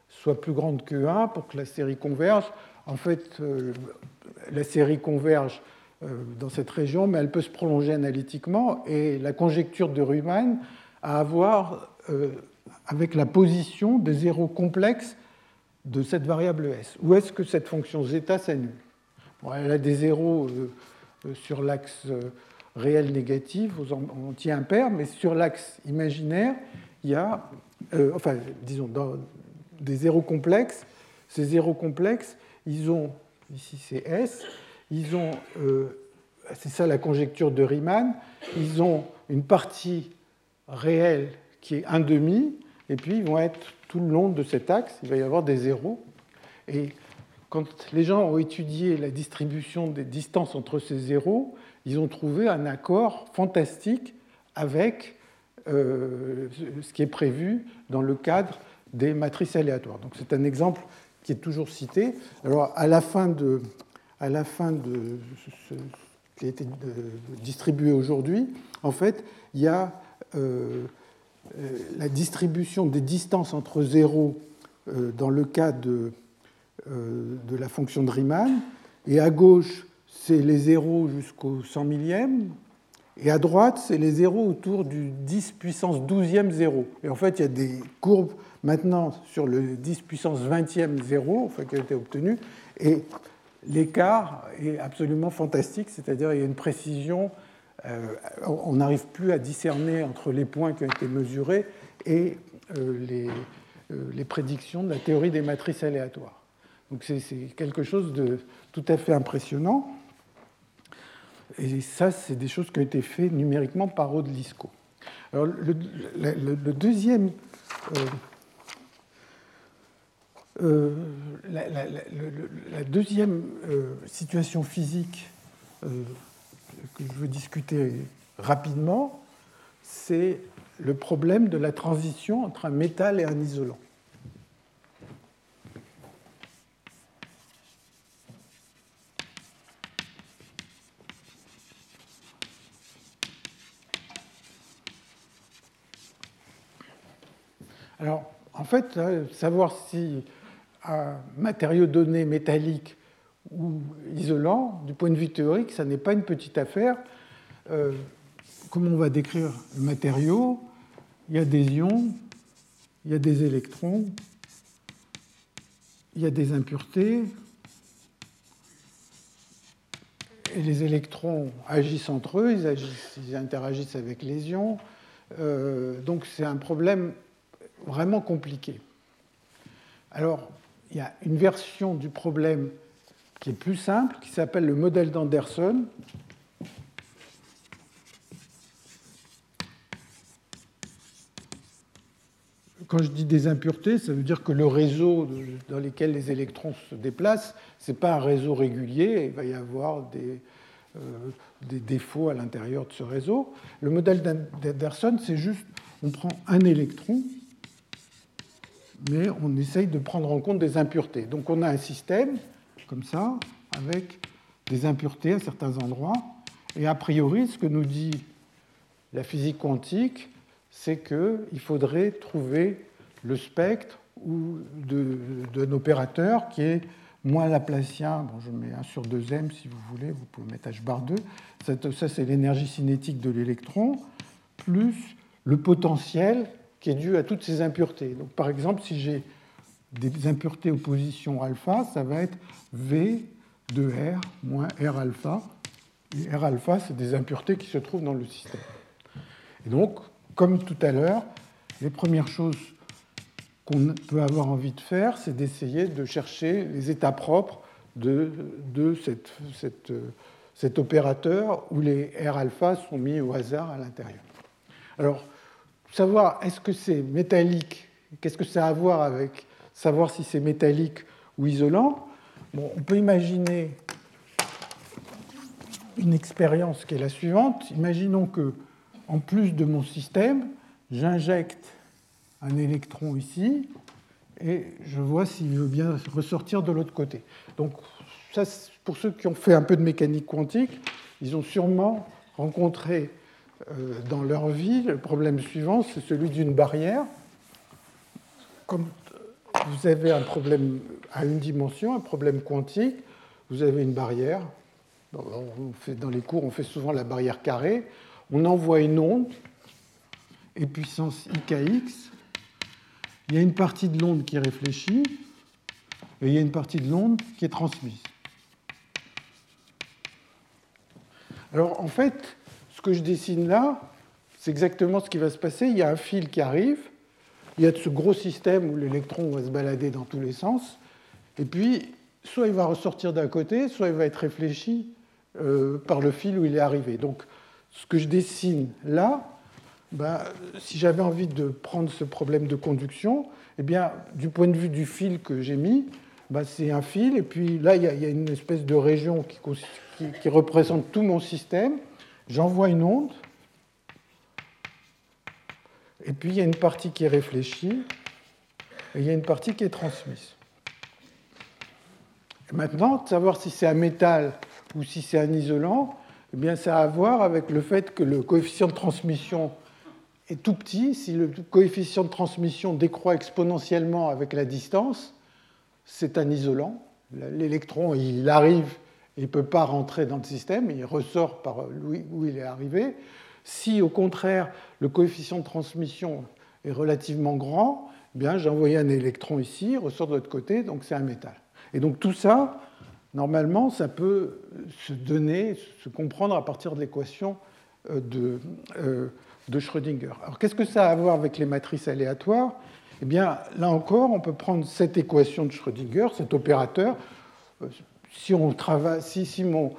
soit plus grande que 1 pour que la série converge. En fait, la série converge dans cette région, mais elle peut se prolonger analytiquement. Et la conjecture de Riemann a à voir avec la position des zéros complexes de cette variable s. Où est-ce que cette fonction zeta s'annule? Elle a des zéros euh, euh, sur l'axe euh, réel négatif aux entiers impairs, mais sur l'axe imaginaire, il y a, enfin, disons, dans des zéros complexes. Ces zéros complexes, ils ont, ici c'est S, ils ont, c'est ça la conjecture de Riemann, ils ont une partie réelle qui est un demi, et puis ils vont être tout le long de cet axe, il va y avoir des zéros. Et quand les gens ont étudié la distribution des distances entre ces zéros, ils ont trouvé un accord fantastique avec euh, ce qui est prévu dans le cadre des matrices aléatoires. Donc c'est un exemple qui est toujours cité. Alors à la fin de, à la fin de ce qui a été distribué aujourd'hui, en fait, il y a la distribution des distances entre zéros dans le cas de, de la fonction de Riemann, et à gauche, c'est les zéros jusqu'au 100 millième, et à droite, c'est les zéros autour du 10 puissance 12e zéro. Et en fait, il y a des courbes maintenant sur le 10 puissance 20e zéro enfin, qui a été obtenu, et l'écart est absolument fantastique, c'est-à-dire il y a une précision, euh, on n'arrive plus à discerner entre les points qui ont été mesurés et euh, euh, les prédictions de la théorie des matrices aléatoires. Donc c'est quelque chose de tout à fait impressionnant. Et ça, c'est des choses qui ont été faites numériquement par Aude Lisco. Alors, le, deuxième. Euh, euh, la, deuxième euh, situation physique que je veux discuter rapidement, c'est le problème de la transition entre un métal et un isolant. Alors, en fait, hein, savoir si un matériau donné métallique ou isolant, du point de vue théorique, ça n'est pas une petite affaire. Euh, comment on va décrire le matériau Il y a des ions, il y a des électrons, il y a des impuretés, et les électrons agissent entre eux, ils, interagissent avec les ions. Euh, donc c'est un problème vraiment compliqué. Alors, il y a une version du problème qui est plus simple, qui s'appelle le modèle d'Anderson. Quand je dis des impuretés, ça veut dire que le réseau dans lequel les électrons se déplacent, ce n'est pas un réseau régulier, il va y avoir des, euh, des défauts à l'intérieur de ce réseau. Le modèle d'Anderson, c'est juste, on prend un électron, mais on essaye de prendre en compte des impuretés. Donc on a un système comme ça, avec des impuretés à certains endroits. Et a priori, ce que nous dit la physique quantique, c'est qu'il faudrait trouver le spectre d'un opérateur qui est moins laplacien. Bon, je mets 1 sur 2m si vous voulez, vous pouvez mettre h bar 2. Ça, c'est l'énergie cinétique de l'électron, plus le potentiel qui est dû à toutes ces impuretés. Donc, par exemple, si j'ai des impuretés aux positions alpha, ça va être V de R moins R alpha. Et R alpha, c'est des impuretés qui se trouvent dans le système. Et donc, comme tout à l'heure, les premières choses qu'on peut avoir envie de faire, c'est d'essayer de chercher les états propres de, de cette, cette, cet opérateur où les R alpha sont mis au hasard à l'intérieur. Alors, savoir est-ce que c'est métallique, qu'est-ce que ça a à voir avec savoir si c'est métallique ou isolant, on peut imaginer une expérience qui est la suivante. Imaginons que, en plus de mon système, j'injecte un électron ici et je vois s'il veut bien ressortir de l'autre côté. Donc, ça, pour ceux qui ont fait un peu de mécanique quantique, ils ont sûrement rencontré dans leur vie, le problème suivant, c'est celui d'une barrière. Comme vous avez un problème à une dimension, un problème quantique, vous avez une barrière. dans les cours, on fait souvent la barrière carrée. On envoie une onde, et puissance IKX. Il y a une partie de l'onde qui réfléchit, et il y a une partie de l'onde qui est transmise. Alors en fait, ce que je dessine là, c'est exactement ce qui va se passer. Il y a un fil qui arrive, il y a ce gros système où l'électron va se balader dans tous les sens, et puis soit il va ressortir d'un côté, soit il va être réfléchi euh, par le fil où il est arrivé. Donc ce que je dessine là, ben, si j'avais envie de prendre ce problème de conduction, eh bien, du point de vue du fil que j'ai mis, ben, c'est un fil, et puis là, il y, a, une espèce de région qui représente tout mon système j'envoie une onde, et puis il y a une partie qui est réfléchie, et il y a une partie qui est transmise. Maintenant, savoir si c'est un métal ou si c'est un isolant, eh bien, ça a à voir avec le fait que le coefficient de transmission est tout petit, si le coefficient de transmission décroît exponentiellement avec la distance, c'est un isolant. L'électron, il arrive, il ne peut pas rentrer dans le système, il ressort par où il est arrivé. Si au contraire le coefficient de transmission est relativement grand, eh j'ai envoyé un électron ici, il ressort de l'autre côté, donc c'est un métal. Et donc tout ça, normalement, ça peut se donner, se comprendre à partir de l'équation euh, de, euh, de Schrödinger. Alors qu'est-ce que ça a à voir avec les matrices aléatoires? Eh bien, là encore, on peut prendre cette équation de Schrödinger, cet opérateur. Euh, si on travaille, si, mon,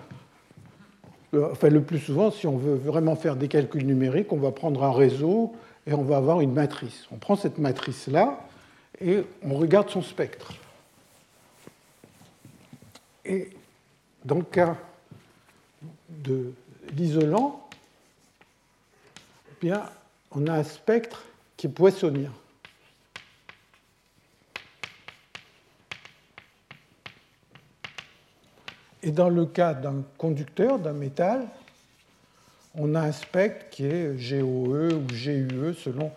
enfin le plus souvent, si on veut vraiment faire des calculs numériques, on va prendre un réseau et on va avoir une matrice. On prend cette matrice-là et on regarde son spectre. Et dans le cas de l'isolant, eh bien, on a un spectre qui est poissonien. Et dans le cas d'un conducteur, d'un métal, on a un spectre qui est GOE ou GUE selon,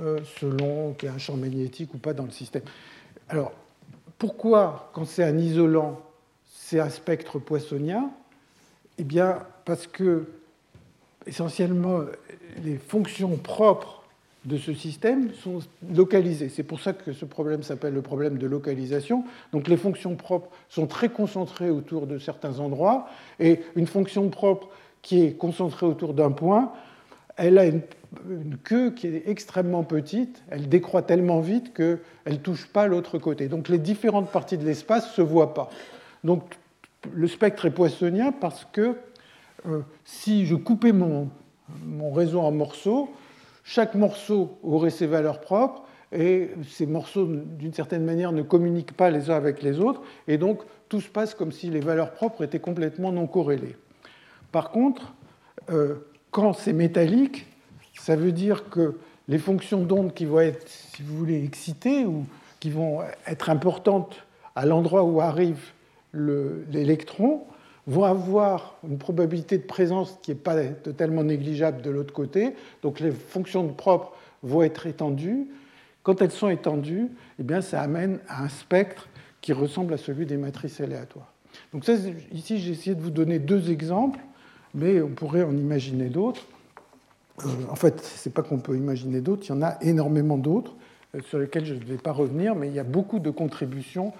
euh, selon qu'il y a un champ magnétique ou pas dans le système. Alors, pourquoi, quand c'est un isolant, c'est un spectre poissonien? Eh bien, parce que, essentiellement, les fonctions propres de ce système sont localisées. C'est pour ça que ce problème s'appelle le problème de localisation. Donc les fonctions propres sont très concentrées autour de certains endroits, et une fonction propre qui est concentrée autour d'un point, elle a une, queue qui est extrêmement petite, elle décroît tellement vite qu'elle ne touche pas l'autre côté. Donc les différentes parties de l'espace ne se voient pas. Donc le spectre est poissonien parce que euh, si je coupais mon, mon réseau en morceaux, chaque morceau aurait ses valeurs propres et ces morceaux, d'une certaine manière, ne communiquent pas les uns avec les autres, et donc tout se passe comme si les valeurs propres étaient complètement non corrélées. Par contre, euh, quand c'est métallique, ça veut dire que les fonctions d'onde qui vont être, si vous voulez, excitées ou qui vont être importantes à l'endroit où arrive l'électron vont avoir une probabilité de présence qui n'est pas totalement négligeable de l'autre côté. Donc les fonctions de propre vont être étendues. Quand elles sont étendues, eh bien, ça amène à un spectre qui ressemble à celui des matrices aléatoires. Donc ça, ici, j'ai essayé de vous donner deux exemples, mais on pourrait en imaginer d'autres. Euh, en fait, ce n'est pas qu'on peut imaginer d'autres, il y en a énormément d'autres euh, sur lesquels je ne vais pas revenir, mais il y a beaucoup de contributions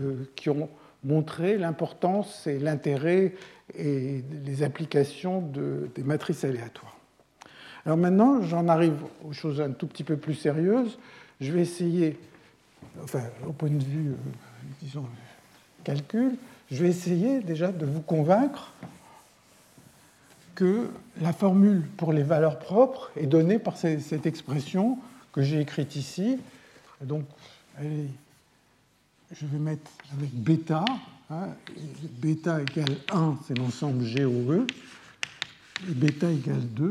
euh, qui ont montrer l'importance et l'intérêt et les applications des matrices aléatoires. Alors maintenant, j'en arrive aux choses un tout petit peu plus sérieuses. Je vais essayer, enfin, au point de vue, euh, disons, calcul, je vais essayer déjà de vous convaincre que la formule pour les valeurs propres est donnée par cette expression que j'ai écrite ici. Donc, elle je vais mettre avec bêta. Hein, bêta égale 1, c'est l'ensemble GOE. Et bêta égale 2,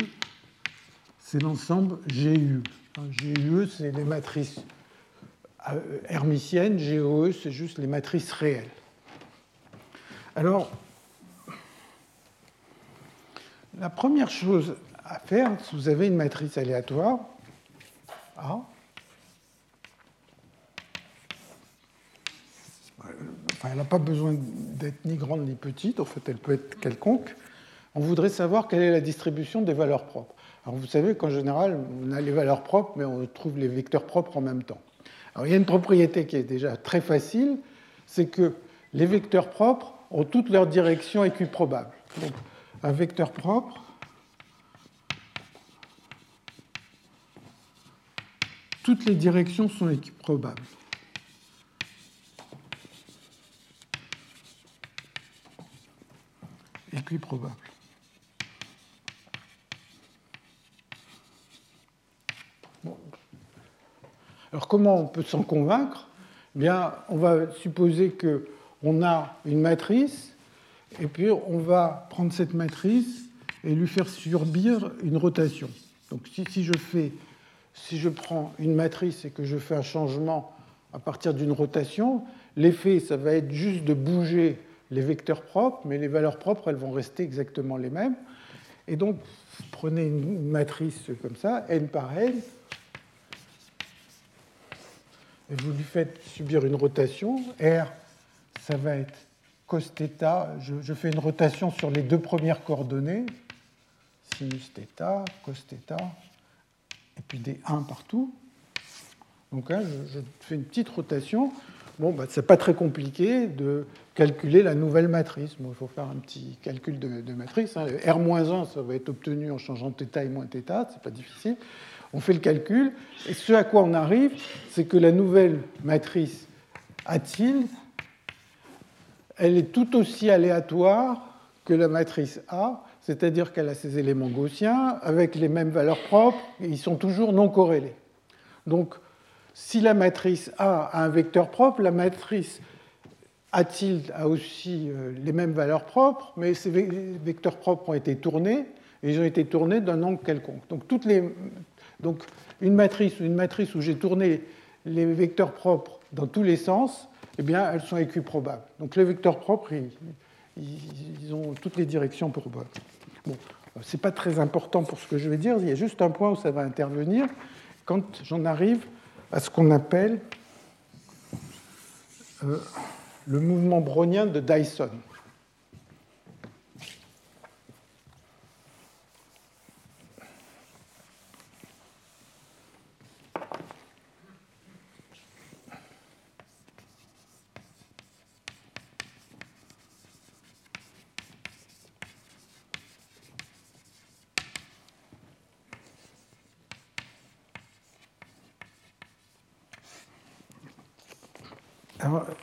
c'est l'ensemble GUE. GUE, c'est les matrices euh, hermitiennes. GOE, c'est juste les matrices réelles. Alors, la première chose à faire, si vous avez une matrice aléatoire, A, elle n'a pas besoin d'être ni grande ni petite, en fait, elle peut être quelconque. On voudrait savoir quelle est la distribution des valeurs propres. Alors vous savez qu'en général, on a les valeurs propres, mais on trouve les vecteurs propres en même temps. Alors il y a une propriété qui est déjà très facile, c'est que les vecteurs propres ont toutes leurs directions équiprobables. Donc un vecteur propre, toutes les directions sont équiprobables. Probable. Alors comment on peut s'en convaincre? Eh Bien, on va supposer que on a une matrice et puis on va prendre cette matrice et lui faire subir une rotation. Donc si, je fais, si je prends une matrice et que je fais un changement à partir d'une rotation, l'effet, ça va être juste de bouger les vecteurs propres, mais les valeurs propres, elles vont rester exactement les mêmes. Et donc, vous prenez une matrice comme ça, n par n, et vous lui faites subir une rotation. R, ça va être cos θ. Je, fais une rotation sur les deux premières coordonnées, sinus θ, cos θ, et puis des 1 partout. Donc là, je, fais une petite rotation. Bon, bah, c'est pas très compliqué de calculer la nouvelle matrice. il faut faire un petit calcul de, matrice. Hein. R-1, ça va être obtenu en changeant θ et moins θ, c'est pas difficile. On fait le calcul, et ce à quoi on arrive, c'est que la nouvelle matrice A-t-il, elle est tout aussi aléatoire que la matrice A, c'est-à-dire qu'elle a ses éléments gaussiens avec les mêmes valeurs propres, et ils sont toujours non corrélés. Donc, si la matrice A a un vecteur propre, la matrice A-t-il a aussi euh, les mêmes valeurs propres, mais ces vecteurs propres ont été tournés, et ils ont été tournés d'un angle quelconque. Donc, les, donc une matrice, une matrice où j'ai tourné les vecteurs propres dans tous les sens, eh bien, elles sont équiprobables. Donc les vecteurs propres, ils, ont toutes les directions probables. Bon, ce n'est pas très important pour ce que je vais dire, il y a juste un point où ça va intervenir quand j'en arrive à ce qu'on appelle euh, le mouvement brownien de Dyson.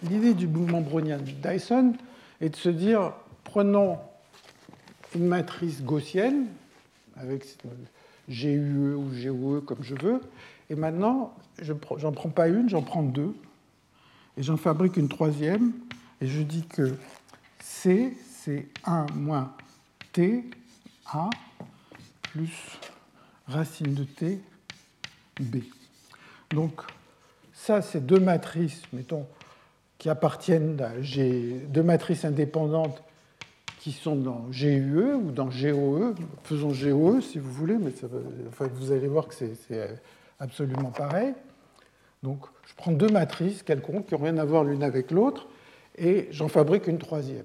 l'idée du mouvement brownien de Dyson est de se dire, prenons une matrice gaussienne, avec GUE ou GOE comme je veux, et maintenant, je n'en prends pas une, j'en prends deux, et j'en fabrique une troisième, et je dis que C, c'est 1 moins T, A, plus racine de T, B. Donc, ça, c'est deux matrices, mettons, qui appartiennent à deux matrices indépendantes qui sont dans GUE ou dans GOE. Faisons GOE si vous voulez, mais vous allez voir que c'est absolument pareil. Donc je prends deux matrices quelconques qui n'ont rien à voir l'une avec l'autre et j'en fabrique une troisième.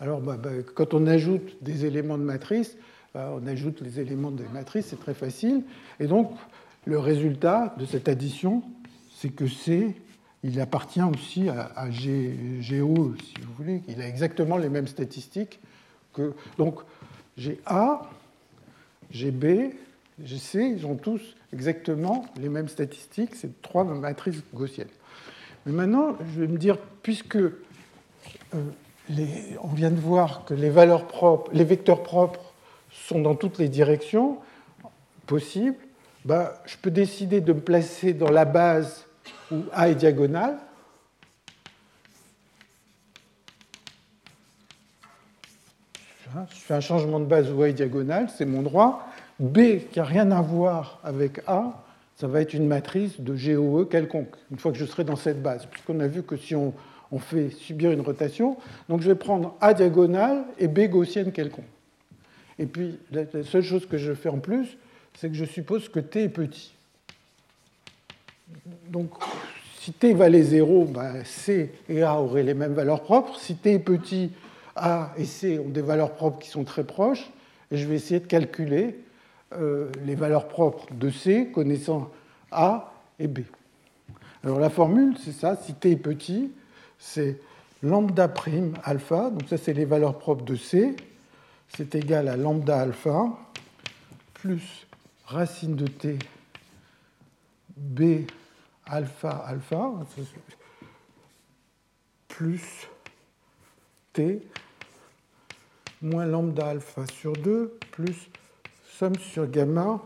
Alors bah, bah, quand on ajoute des éléments de matrice, bah, on ajoute les éléments des matrices, c'est très facile. Et donc le résultat de cette addition, c'est que c'est il appartient aussi à, GO, si vous voulez. Il a exactement les mêmes statistiques que. Donc, j'ai A, j'ai B, j'ai C, ils ont tous exactement les mêmes statistiques. C'est trois matrices gaussiennes. Mais maintenant, je vais me dire, puisque euh, on vient de voir que les valeurs propres, les vecteurs propres sont dans toutes les directions possibles, bah, je peux décider de me placer dans la base où A est diagonale. Je fais un changement de base où A est diagonale, c'est mon droit. B, qui n'a rien à voir avec A, ça va être une matrice de GOE quelconque, une fois que je serai dans cette base, puisqu'on a vu que si on, fait subir une rotation, donc je vais prendre A diagonale et B gaussienne quelconque. Et puis, la seule chose que je fais en plus, c'est que je suppose que T est petit. Donc, si t valait 0, ben, C et A auraient les mêmes valeurs propres. Si t est petit, A et C ont des valeurs propres qui sont très proches. Et je vais essayer de calculer euh, les valeurs propres de C connaissant A et B. Alors la formule, c'est ça. Si t est petit, c'est lambda prime alpha. Donc ça, c'est les valeurs propres de C. C'est égal à lambda alpha plus racine de t b alpha alpha plus t moins lambda alpha sur 2 plus somme sur gamma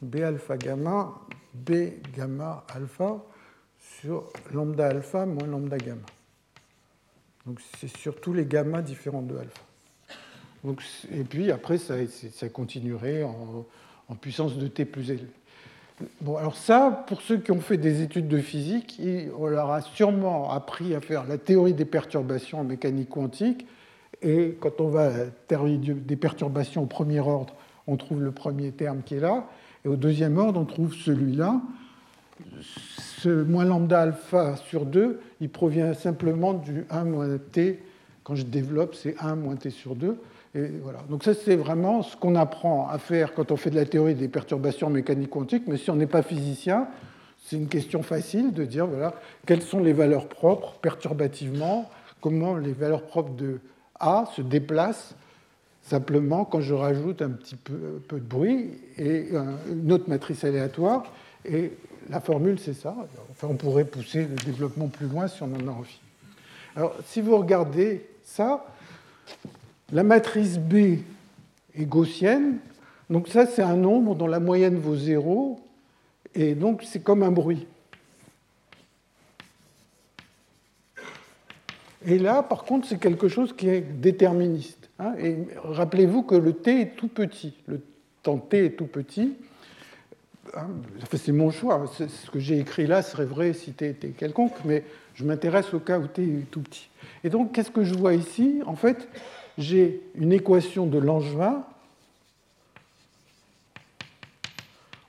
b alpha gamma b gamma alpha sur lambda alpha moins lambda gamma. Donc c'est sur tous les gammas différents de alpha. Donc, et puis après, ça, ça continuerait en, puissance de t plus élevé. Bon, alors ça, pour ceux qui ont fait des études de physique, on leur a sûrement appris à faire la théorie des perturbations en mécanique quantique Et quand on va à des perturbations au premier ordre, on trouve le premier terme qui est là. Et au deuxième ordre, on trouve celui-là. Ce moins lambda alpha sur 2, il provient simplement du 1 moins t. Quand je développe, c'est 1 moins t sur 2. Donc ça, c'est vraiment ce qu'on apprend à faire quand on fait de la théorie des perturbations mécaniques quantiques. Mais si on n'est pas physicien, c'est une question facile de dire voilà, quelles sont les valeurs propres perturbativement, comment les valeurs propres de A se déplacent simplement quand je rajoute un petit peu, peu de bruit et une autre matrice aléatoire. Et la formule, c'est ça. Enfin, on pourrait pousser le développement plus loin si on en a envie. Alors, si vous regardez ça, la matrice B est gaussienne. Donc ça, c'est un nombre dont la moyenne vaut 0. Et donc, c'est comme un bruit. Et là, par contre, c'est quelque chose qui est déterministe. Hein. et rappelez-vous que le t est tout petit. Le temps t est tout petit. Hein, c'est mon choix. Ce que j'ai écrit là serait vrai si t était quelconque, mais je m'intéresse au cas où t est tout petit. Et donc, qu'est-ce que je vois ici? En fait, j'ai une équation de Langevin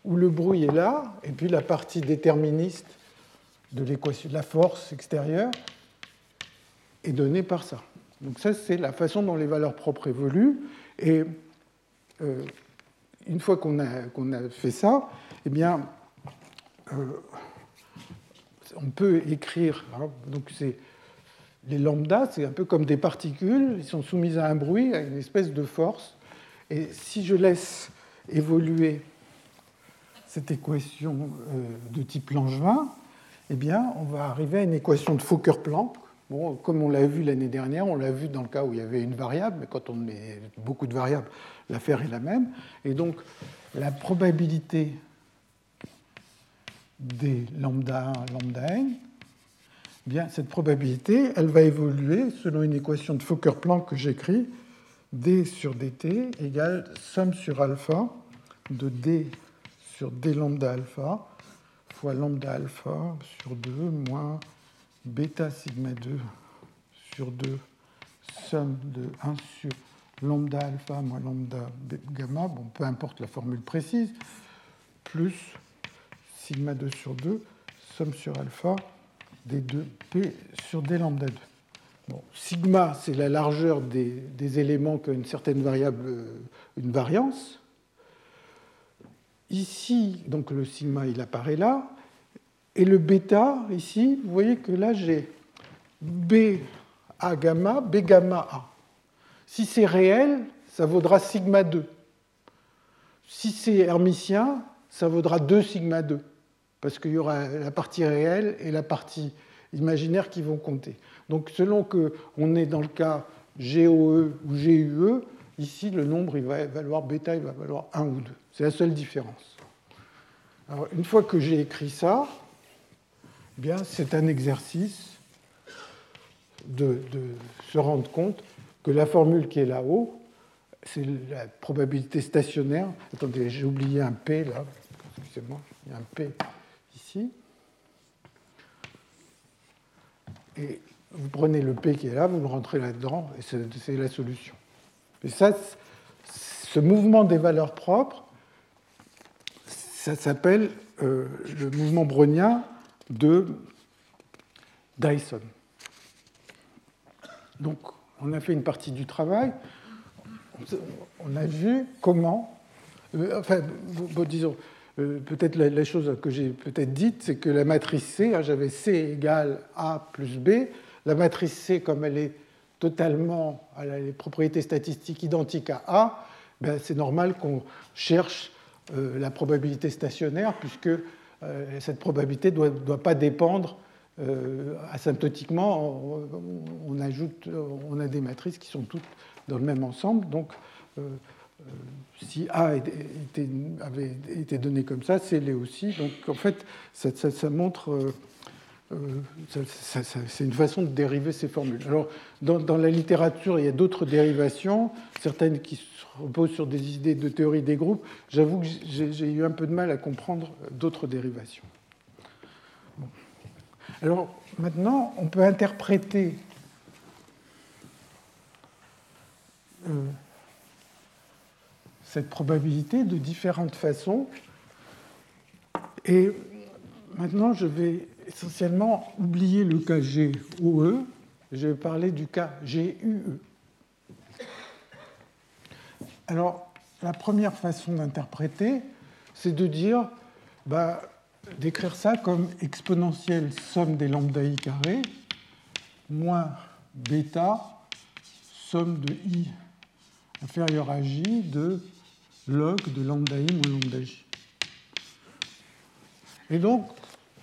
où le bruit est là, et puis la partie déterministe de l'équation la force extérieure est donnée par ça. Donc ça, c'est la façon dont les valeurs propres évoluent. Et euh, une fois qu'on a, qu'on a, fait ça, eh bien, euh, on peut écrire. Hein, donc c'est les lambdas, c'est un peu comme des particules, ils sont soumis à un bruit, à une espèce de force. Et si je laisse évoluer cette équation euh, de type Langevin, eh bien, on va arriver à une équation de Fokker-Planck. Bon, comme on l'a vu l'année dernière, on l'a vu dans le cas où il y avait une variable, mais quand on met beaucoup de variables, l'affaire est la même. Et donc, la probabilité des lambda 1, lambda n, bien, cette probabilité, elle va évoluer selon une équation de Fokker-Planck que j'écris, d sur dt égale somme sur alpha de d sur d lambda alpha fois lambda alpha sur 2 moins bêta sigma 2 sur 2 somme de 1 sur lambda alpha moins lambda gamma, bon, peu importe la formule précise, plus sigma 2 sur 2, somme sur alpha des 2 P sur D lambda 2. Bon, sigma, c'est la largeur des, éléments qui ont une certaine variable, euh, une variance. Ici, donc le sigma, il apparaît là. Et le bêta, ici, vous voyez que là, j'ai B A gamma, B gamma A. Si c'est réel, ça vaudra sigma 2. Si c'est hermitien, ça vaudra 2 sigma 2 parce qu'il y aura la partie réelle et la partie imaginaire qui vont compter. Donc selon qu'on est dans le cas GOE ou GUE, ici le nombre il va valoir bêta, il va valoir 1 ou 2. C'est la seule différence. Alors, une fois que j'ai écrit ça, eh c'est un exercice de, se rendre compte que la formule qui est là-haut, c'est la probabilité stationnaire. Attendez, j'ai oublié un P là. Excusez-moi, il y a un P Et vous prenez le P qui est là, vous le rentrez là-dedans, et c'est la solution. Et ça, ce mouvement des valeurs propres, ça s'appelle euh, le mouvement brownien de Dyson. Donc, on a fait une partie du travail. On a vu comment, euh, enfin, disons, euh, peut-être la, chose que j'ai peut-être dite, c'est que la matrice C, hein, j'avais C égale A plus B. La matrice C, comme elle est totalement, elle a les propriétés statistiques identiques à A, ben, c'est normal qu'on cherche euh, la probabilité stationnaire, puisque euh, cette probabilité ne doit, pas dépendre asymptotiquement. On, ajoute, on a des matrices qui sont toutes dans le même ensemble. Donc, si A avait été donné comme ça, c'est L aussi. Donc en fait, ça, montre, euh, euh, c'est une façon de dériver ces formules. Alors dans, la littérature, il y a d'autres dérivations, certaines qui reposent sur des idées de théorie des groupes. J'avoue que j'ai eu un peu de mal à comprendre d'autres dérivations. Alors maintenant, on peut interpréter cette probabilité de différentes façons. Et maintenant, je vais essentiellement oublier le cas GOE, je vais parler du cas GUE. Alors, la première façon d'interpréter, c'est de dire, bah, d'écrire ça comme exponentielle somme des lambda i carré moins bêta somme de i inférieur à j de log de lambda i moins lambda j. Et donc,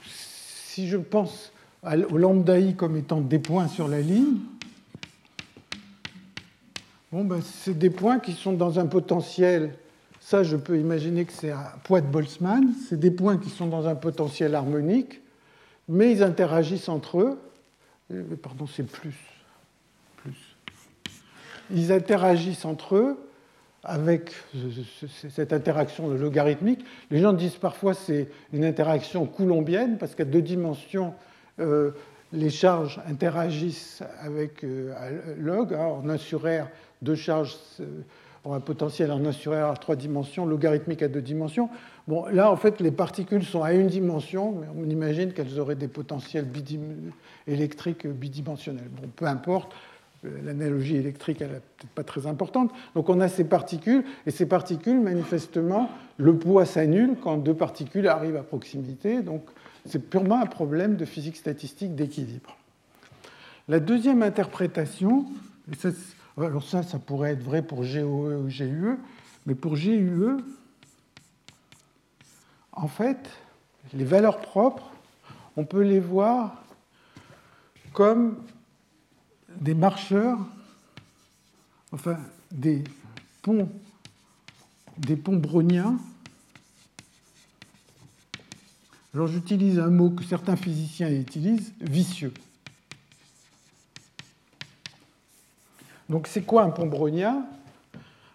si je pense au lambda i comme étant des points sur la ligne, bon, ben, c'est des points qui sont dans un potentiel, ça je peux imaginer que c'est un poids de Boltzmann, c'est des points qui sont dans un potentiel harmonique, mais ils interagissent entre eux, pardon, c'est plus, plus. Ils interagissent entre eux avec cette interaction logarithmique. Les gens disent parfois c'est une interaction coulombienne parce qu'à deux dimensions, euh, les charges interagissent avec euh, log. Hein, en 1 sur R, deux charges ont un potentiel en 1 sur R à trois dimensions, logarithmique à deux dimensions. Bon, là, en fait, les particules sont à une dimension, mais on imagine qu'elles auraient des potentiels électriques bidimensionnels. Bon, peu importe, l'analogie électrique, elle n'est peut-être pas très importante. Donc on a ces particules, et ces particules, manifestement, le poids s'annule quand deux particules arrivent à proximité. Donc c'est purement un problème de physique statistique d'équilibre. La deuxième interprétation, alors ça, ça pourrait être vrai pour GOE ou GUE, mais pour GUE, en fait, les valeurs propres, on peut les voir comme des marcheurs, enfin des ponts, des ponts browniens. Alors j'utilise un mot que certains physiciens utilisent, vicieux. Donc c'est quoi un pont brownien?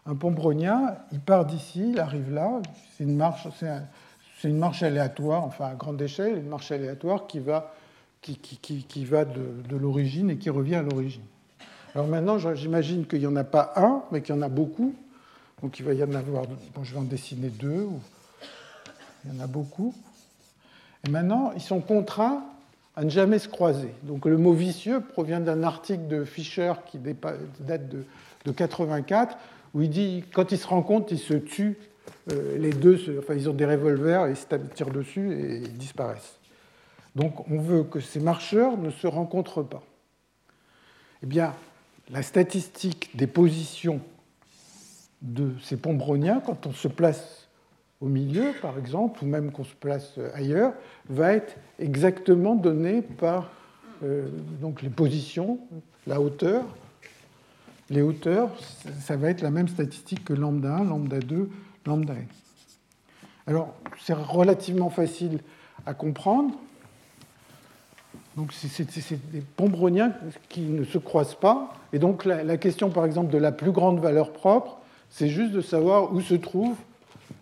Un pont brownien, il part d'ici, il arrive là, c'est une marche, c'est une marche aléatoire, enfin à grande échelle, une marche aléatoire qui va qui, va de, l'origine et qui revient à l'origine. Alors maintenant, j'imagine qu'il n'y en a pas un, mais qu'il y en a beaucoup. Donc il va y en avoir, bon, je vais en dessiner deux, il y en a beaucoup. Et maintenant, ils sont contraints à ne jamais se croiser. Donc le mot vicieux provient d'un article de Fischer qui date de, de 84, où il dit quand ils se rencontrent, ils se tuent. Euh, les deux, enfin, ils ont des revolvers, ils se tirent dessus et ils disparaissent. Donc on veut que ces marcheurs ne se rencontrent pas. Eh bien, la statistique des positions de ces ponts browniens, quand on se place au milieu, par exemple, ou même qu'on se place ailleurs, va être exactement donnée par euh, donc les positions, la hauteur. Les hauteurs, ça va être la même statistique que lambda 1, lambda 2, lambda n. Alors, c'est relativement facile à comprendre. Donc c'est des ponts browniens qui ne se croisent pas. Et donc la, question, par exemple, de la plus grande valeur propre, c'est juste de savoir où se trouve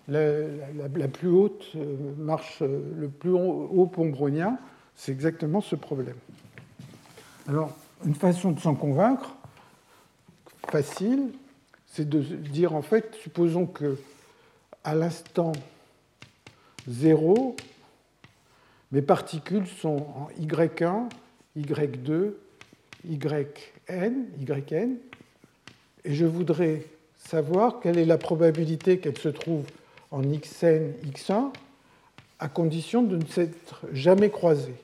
la, plus haute euh, marche, euh, le plus haut pont brownien. C'est exactement ce problème. Alors, une façon de s'en convaincre, facile, c'est de dire en fait, supposons que à l'instant 0, mes particules sont en Y1, Y2, YN, YN, et je voudrais savoir quelle est la probabilité qu'elles se trouvent en Xn, X1, à condition de ne s'être jamais croisées.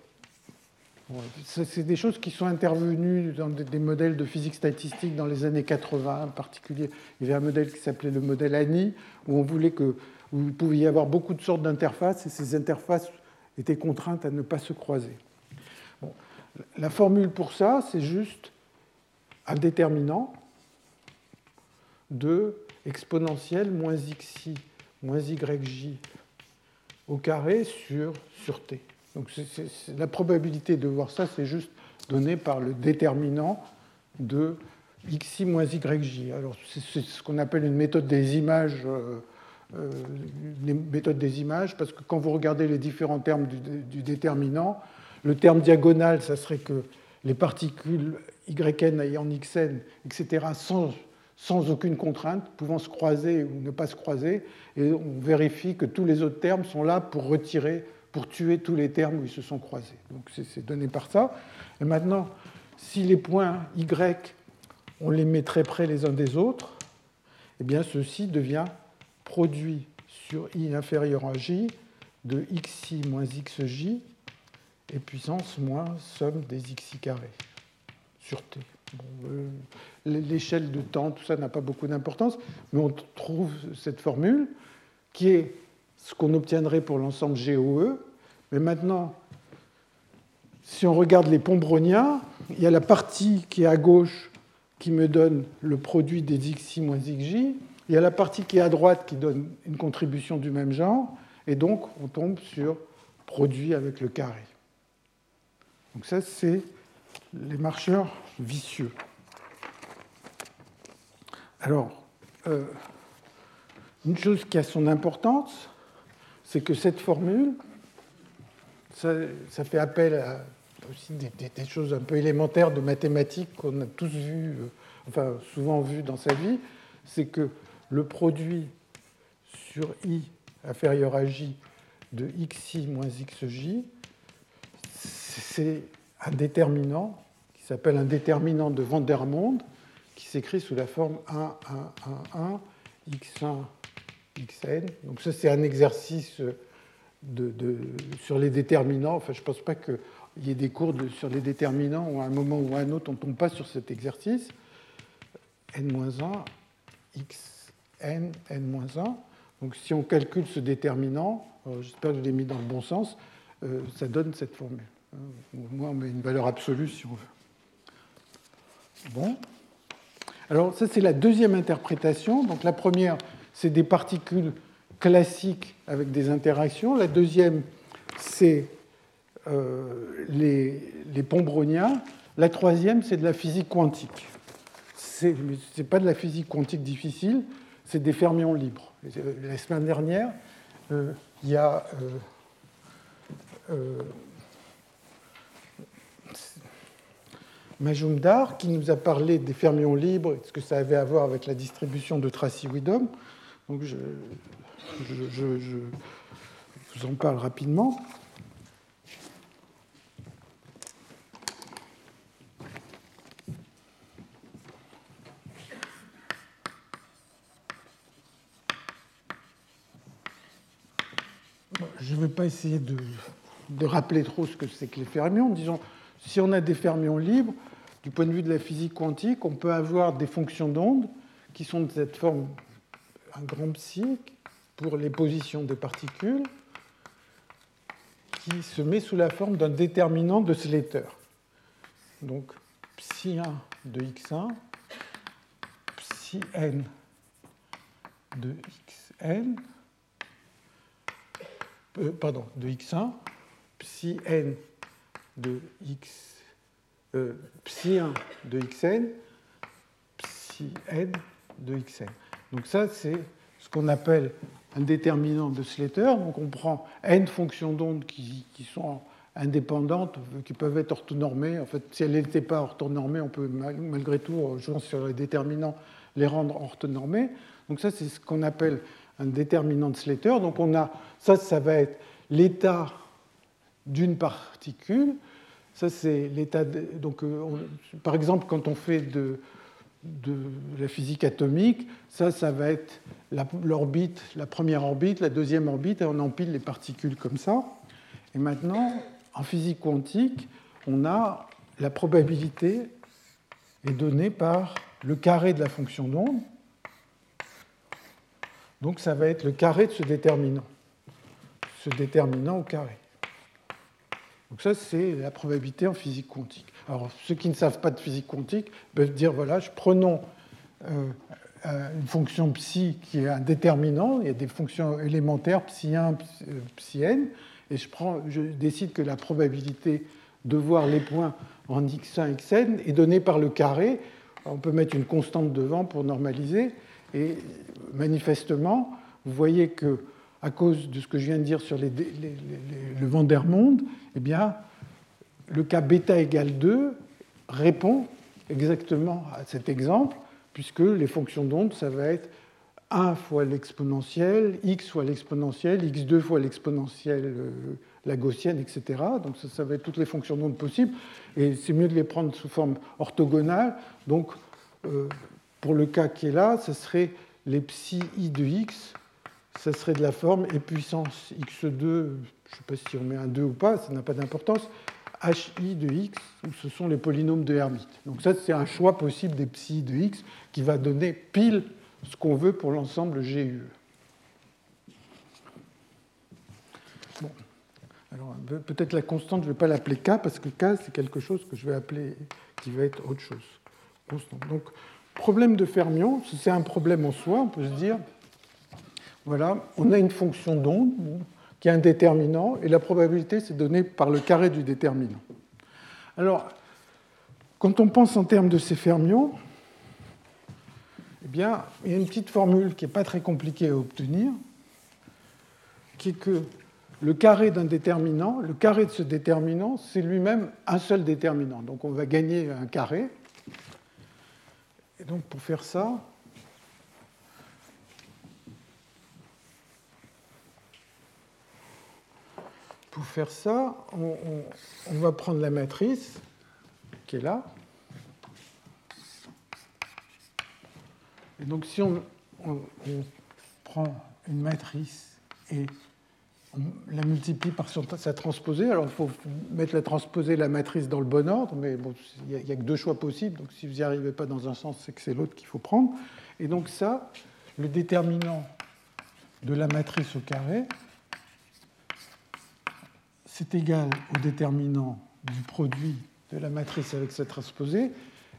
C'est des choses qui sont intervenues dans des modèles de physique statistique dans les années 80 en particulier. Il y avait un modèle qui s'appelait le modèle ANI, où on voulait que vous pouviez y avoir beaucoup de sortes d'interfaces, et ces interfaces étaient contraintes à ne pas se croiser. la formule pour ça, c'est juste un déterminant de exponentielle moins xi moins yj au carré sur, sur t. Donc la probabilité de voir ça, c'est juste donné par le déterminant de xi moins yj. Alors c'est ce qu'on appelle une méthode des images euh, les méthodes des images, parce que quand vous regardez les différents termes du, déterminant, le terme diagonal, ça serait que les particules yn ayant xn, etc., sans, sans aucune contrainte, pouvant se croiser ou ne pas se croiser, et on vérifie que tous les autres termes sont là pour retirer, pour tuer tous les termes où ils se sont croisés. Donc c'est donné par ça. Et maintenant, si les points y, on les met très près les uns des autres, eh bien ceci devient produit sur i inférieur à j de xi moins xj et puissance moins somme des xi carrés sur t. Euh, l'échelle de temps, tout ça n'a pas beaucoup d'importance, mais on trouve cette formule qui est ce qu'on obtiendrait pour l'ensemble GOE. Mais maintenant, si on regarde les pombroniens, il y a la partie qui est à gauche qui me donne le produit des xi moins xj, il y a la partie qui est à droite qui donne une contribution du même genre, et donc on tombe sur produit avec le carré. Donc ça, c'est les marcheurs vicieux. Alors, euh, une chose qui a son importance, c'est que cette formule, ça, fait appel à aussi des, choses un peu élémentaires de mathématiques qu'on a tous vu, euh, enfin souvent vu dans sa vie, c'est que le produit sur i inférieur à j de xi moins xj, c'est un déterminant qui s'appelle un déterminant de Van der Monde, qui s'écrit sous la forme 1, 1, 1, 1, x1, xn. Donc ça, c'est un exercice de, sur les déterminants. Enfin, je ne pense pas qu'il y ait des cours sur les déterminants où à un moment ou à un autre, on ne tombe pas sur cet exercice. n-1, xn, n-1. Donc si on calcule ce déterminant, euh, j'espère que je l'ai mis dans le bon sens, euh, ça donne cette formule. Au moins, on met une valeur absolue si on veut. Bon. Alors ça c'est la deuxième interprétation. Donc la première c'est des particules classiques avec des interactions. La deuxième c'est euh, les, les, pombroniens. La troisième c'est de la physique quantique. Ce n'est pas de la physique quantique difficile, c'est des fermions libres. La semaine dernière, euh, il y a euh, Majumdar, qui nous a parlé des fermions libres et ce que ça avait à voir avec la distribution de Tracy-Widom. Donc je, vous en parle rapidement. Je ne vais essayer de, de rappeler trop ce que c'est que les fermions. Disons, si on a des fermions libres, du point de vue de la physique quantique, on peut avoir des fonctions d'onde qui sont de cette forme, un grand psi, pour les positions des particules, qui se met sous la forme d'un déterminant de Slater. Donc, psi 1 de x1, psi n de xn, euh, pardon, de x1, psi n de x euh, psi1 de xn, psi n de xn. Donc ça, c'est ce qu'on appelle un déterminant de Slater. Donc on prend n fonctions d'onde qui, sont indépendantes, qui peuvent être orthonormées. En fait, si elles n'étaient pas orthonormées, on peut malgré tout, en jouant sur les déterminants, les rendre orthonormées. Donc ça, c'est ce qu'on appelle un déterminant de Slater. Donc on a, ça, ça va être l'état d'une particule ça, c'est l'état. Donc, euh, par exemple, quand on fait de, la physique atomique, ça, ça va être l'orbite, la, première orbite, la deuxième orbite, et on empile les particules comme ça. Et maintenant, en physique quantique, on a la probabilité est donnée par le carré de la fonction d'onde. Donc ça va être le carré de ce déterminant, ce déterminant au carré. Donc ça, c'est la probabilité en physique quantique. Alors, ceux qui ne savent pas de physique quantique peuvent dire, voilà, prenons euh, euh, une fonction psi qui est un déterminant, il y a des fonctions élémentaires, psi 1, psi n, et je, je décide que la probabilité de voir les points en x1, xn est donnée par le carré. On peut mettre une constante devant pour normaliser, et manifestement, vous voyez que à cause de ce que je viens de dire sur le Van der Monde, eh bien, le cas bêta égale 2 répond exactement à cet exemple, puisque les fonctions d'onde, ça va être 1 fois l'exponentielle, x fois l'exponentielle, x2 fois l'exponentielle, euh, la gaussienne, etc. Donc ça, ça, va être toutes les fonctions d'onde possibles. Et c'est mieux de les prendre sous forme orthogonale. Donc euh, pour le cas qui est là, ce serait les psi i de x, ça serait de la forme e puissance x2, je ne sais pas si on met un 2 ou pas, ça n'a pas d'importance, hi de x, où ce sont les polynômes de Hermite. Donc ça, c'est un choix possible des psi de x qui va donner pile ce qu'on veut pour l'ensemble GUE. Bon. Alors, peut-être la constante, je ne vais pas l'appeler K, parce que K, c'est quelque chose que je vais appeler, qui va être autre chose. Constante. Donc, problème de fermion, c'est un problème en soi, on peut se dire, voilà, on a une fonction d'onde qui a un déterminant, et la probabilité, c'est donnée par le carré du déterminant. Alors, quand on pense en termes de ces fermions, eh bien, il y a une petite formule qui n'est pas très compliquée à obtenir, qui est que le carré d'un déterminant, le carré de ce déterminant, c'est lui-même un seul déterminant. Donc on va gagner un carré. Et donc pour faire ça, pour faire ça, on, on va prendre la matrice qui est là. Et donc si on, prend une matrice et on la multiplie par sa transposée, alors il faut mettre la transposée la matrice dans le bon ordre, mais il n'y a, que deux choix possibles, donc si vous n'y arrivez pas dans un sens, c'est que c'est l'autre qu'il faut prendre. Et donc ça, le déterminant de la matrice au carré, c'est égal au déterminant du produit de la matrice avec sa transposée,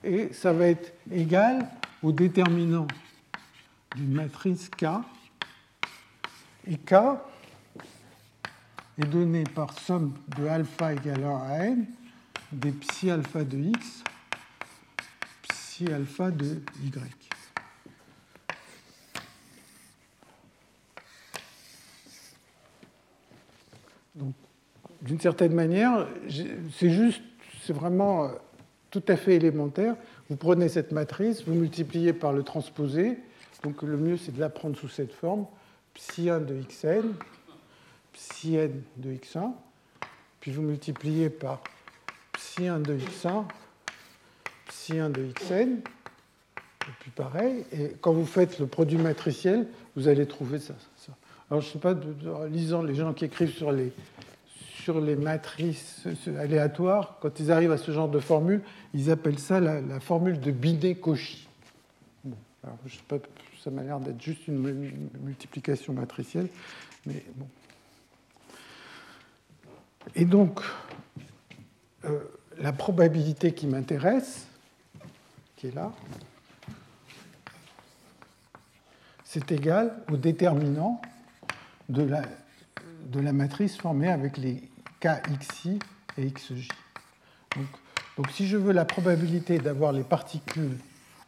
et ça va être égal au déterminant d'une matrice K. Et K est donné par somme de alpha égale 1 à n des psi alpha de x, psi alpha de y. Donc, d'une certaine manière, c'est juste, c'est vraiment euh, tout à fait élémentaire. Vous prenez cette matrice, vous multipliez par le transposé. Donc le mieux, c'est de la prendre sous cette forme. Psi1 de xn, psi-n de x1. Puis vous multipliez par psi1 de x1, psi1 de xn. Et puis pareil. Et quand vous faites le produit matriciel, vous allez trouver ça. Alors je ne sais pas, de, lisant les gens qui écrivent sur les, sur les matrices aléatoires, quand ils arrivent à ce genre de formule, ils appellent ça la, formule de Binet-Cauchy. ça m'a l'air d'être juste une multiplication matricielle, mais bon. Et donc, euh, la probabilité qui m'intéresse, qui est là, c'est égal au déterminant de la, de la matrice formée avec les KXI et XJ. Donc, donc, si je veux la probabilité d'avoir les particules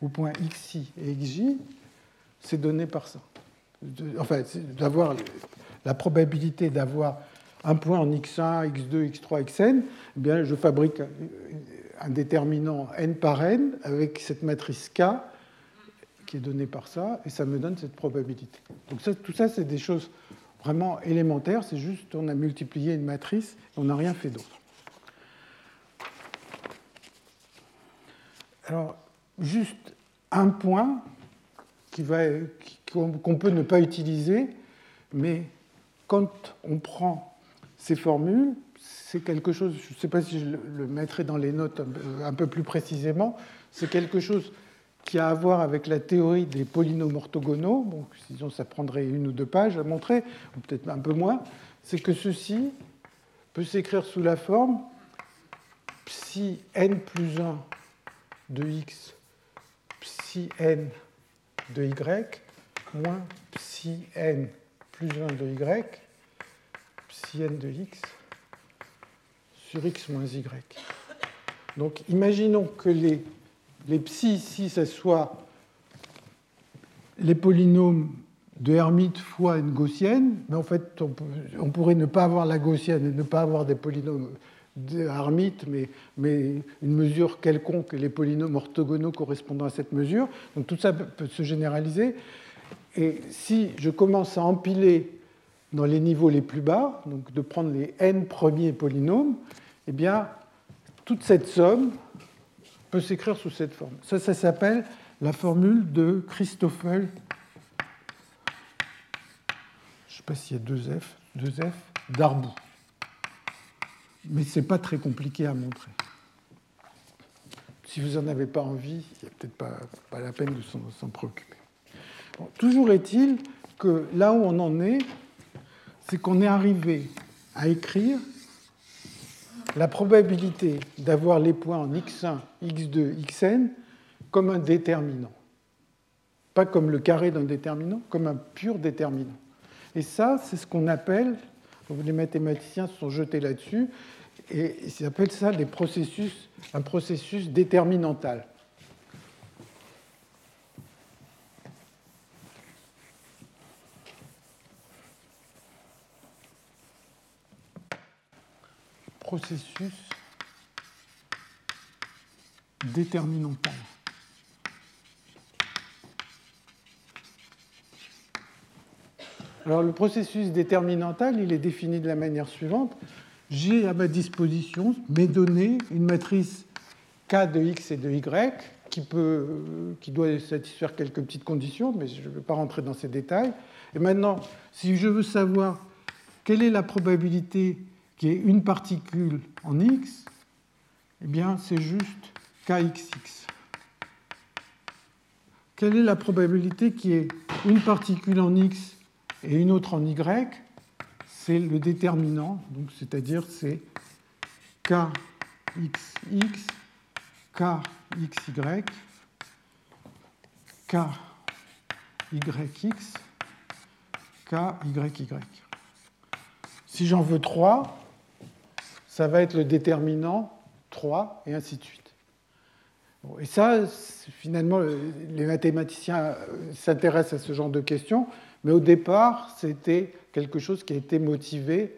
au point XI et XJ, c'est donné par ça. Enfin, d'avoir la probabilité d'avoir un point en X1, X2, X3, Xn, bien, je fabrique un déterminant n par n avec cette matrice K qui est donnée par ça, et ça me donne cette probabilité. Donc tout ça, c'est des choses vraiment élémentaire, c'est juste on a multiplié une matrice, on n'a rien fait d'autre. Alors, juste un point qu'on peut ne pas utiliser, mais quand on prend ces formules, c'est quelque chose, je ne sais pas si je le mettrai dans les notes un peu plus précisément, c'est quelque chose qui a à voir avec la théorie des polynômes orthogonaux, bon, sinon ça prendrait une ou deux pages à montrer, ou peut-être un peu moins, c'est que ceci peut s'écrire sous la forme psi n plus 1 de x, psi n de y, moins psi n plus 1 de y, psi n de x sur x moins y. Donc imaginons que les les psi ici, ce soit les polynômes de Hermite fois une gaussienne, mais en fait, on, pourrait ne pas avoir la gaussienne et ne pas avoir des polynômes de Hermite, mais, mais, une mesure quelconque, les polynômes orthogonaux correspondant à cette mesure. Donc tout ça peut se généraliser. Et si je commence à empiler dans les niveaux les plus bas, donc de prendre les n premiers polynômes, eh bien, toute cette somme peut s'écrire sous cette forme. Ça, ça s'appelle la formule de Christoffel. Je ne sais pas s'il y a deux F, deux F, d'Arbou. Mais ce n'est pas très compliqué à montrer. Si vous n'en avez pas envie, il n'y a peut-être pas, la peine de s'en préoccuper. toujours est-il que là où on en est, c'est qu'on est arrivé à écrire la probabilité d'avoir les points en x1, x2, xn comme un déterminant. Pas comme le carré d'un déterminant, comme un pur déterminant. Et ça, c'est ce qu'on appelle, les mathématiciens se sont jetés là-dessus, et ils appellent ça des processus, un processus déterminantal. Processus déterminantal. Alors le processus déterminantal, il est défini de la manière suivante. J'ai à ma disposition mes données, une matrice K de x et de y, qui, qui doit satisfaire quelques petites conditions, mais je ne vais pas rentrer dans ces détails. Et maintenant, si je veux savoir quelle est la probabilité qu'il y ait une particule en x, eh bien c'est juste kxx. Quelle est la probabilité qu'il y ait une particule en x et une autre en Y, c'est le déterminant, donc c'est-à-dire c'est KXX, KXY, KYX, KYY. Si j'en veux 3, ça va être le déterminant 3 et ainsi de suite. Et ça, finalement, les mathématiciens s'intéressent à ce genre de questions mais au départ, c'était quelque chose qui a été motivé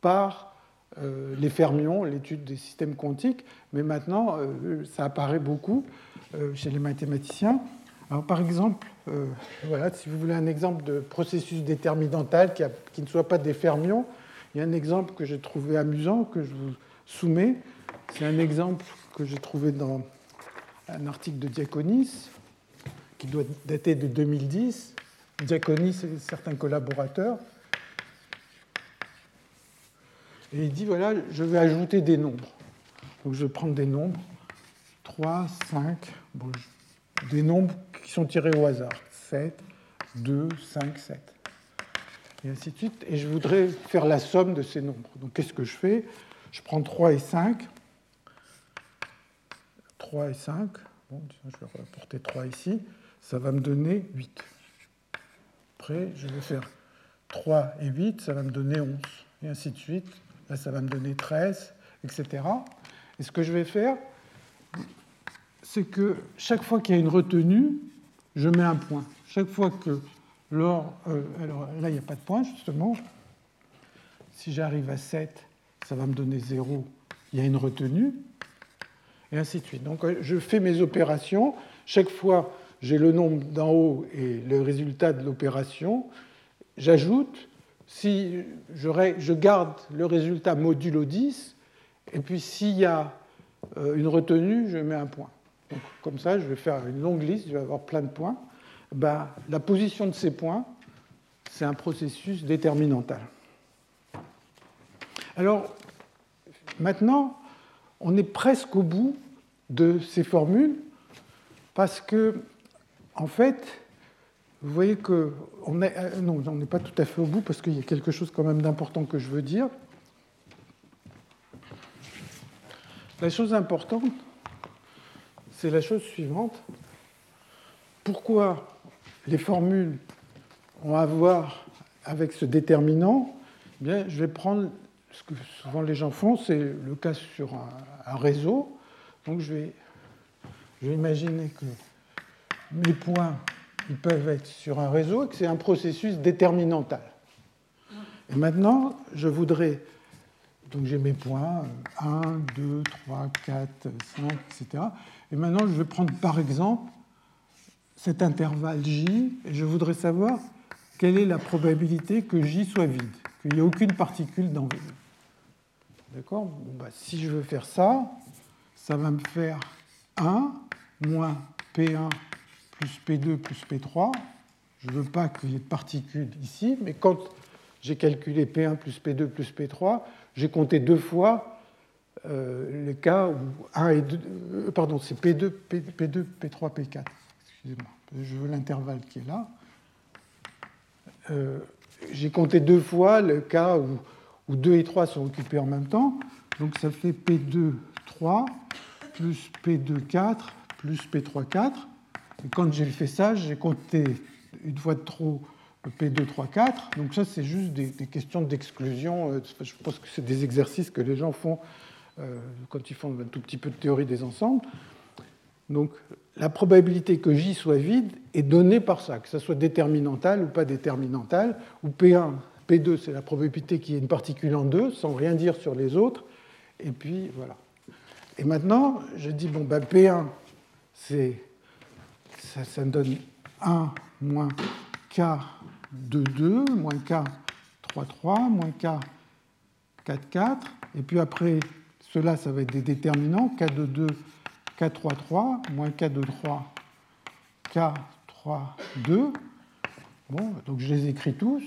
par euh, les fermions, l'étude des systèmes quantiques, mais maintenant, euh, ça apparaît beaucoup euh, chez les mathématiciens. Alors, par exemple, voilà, si vous voulez un exemple de processus déterminantal qui, ne soit pas des fermions, il y a un exemple que j'ai trouvé amusant, que je vous soumets. C'est un exemple que j'ai trouvé dans un article de Diaconis, qui doit dater de 2010, Diaconis et certains collaborateurs. Et il dit, voilà, je vais ajouter des nombres. Donc je vais prendre des nombres, 3, 5, des nombres qui sont tirés au hasard, 7, 2, 5, 7. Et ainsi de suite. Et je voudrais faire la somme de ces nombres. Donc qu'est-ce que je fais? Je prends 3 et 5. 3 et 5. Bon, je vais reporter 3 ici. Ça va me donner 8. Après, je vais faire 3 et 8, ça va me donner 11, et ainsi de suite. Là, ça va me donner 13, etc. Et ce que je vais faire, c'est que chaque fois qu'il y a une retenue, je mets un point. Chaque fois que Euh, là, il n'y a pas de point, justement. Si j'arrive à 7, ça va me donner 0, il y a une retenue, et ainsi de suite. Donc je fais mes opérations. Chaque fois j'ai le nombre d'en haut et le résultat de l'opération. J'ajoute, si je garde le résultat modulo 10, et puis s'il y a euh, une retenue, je mets un point. comme ça, je vais faire une longue liste, je vais avoir plein de points. Ben, la position de ces points, c'est un processus déterminantal. Alors, maintenant, on est presque au bout de ces formules, parce que en fait, vous voyez que on est, euh, non, on n'est pas tout à fait au bout parce qu'il y a quelque chose quand même d'important que je veux dire. La chose importante, c'est la chose suivante. Pourquoi les formules ont à voir avec ce déterminant eh Bien, je vais prendre ce que souvent les gens font, c'est le cas sur un, réseau. Donc je vais, je vais imaginer que mes points ils peuvent être sur un réseau et que c'est un processus déterminantal. Et maintenant, je voudrais Donc j'ai mes points 1, 2, 3, 4, 5, etc. Et maintenant, je vais prendre par exemple cet intervalle J et je voudrais savoir quelle est la probabilité que J soit vide, qu'il n'y ait aucune particule dans V. D'accord? Bah, Si je veux faire ça, ça va me faire 1 moins P1 plus P2 plus P3. Je ne veux pas qu'il y ait de particules ici, mais quand j'ai calculé P1 plus P2 plus P3, j'ai compté deux fois euh, les cas où 1 et 2, euh, pardon, c'est P2, P, 2 P3, P4. Je veux l'intervalle qui est là. Euh, j'ai compté deux fois le cas où, où 2 et 3 sont occupés en même temps. Donc ça fait P2, 3 plus P2, 4 plus P3, 4. Et quand j'ai fait ça, j'ai compté une fois de trop P2, 3, 4. Donc ça, c'est juste des, questions d'exclusion. Euh, je pense que c'est des exercices que les gens font euh, quand ils font un tout petit peu de théorie des ensembles. Donc la probabilité que J soit vide est donnée par ça, que ça soit déterminantal ou pas déterminantal, ou P1, P2, c'est la probabilité qu'il y ait une particule en deux, sans rien dire sur les autres. Et puis voilà. Et maintenant, je dis, bon, ben, P1, c'est, ça, ça me donne 1 moins K 2, 2, moins K 3, 3, moins K 4, 4. Et puis après, cela, ça va être des déterminants. K 2, 2, K 3, 3, moins K 2, 3, K 3, 2. Bon, donc je les écris tous.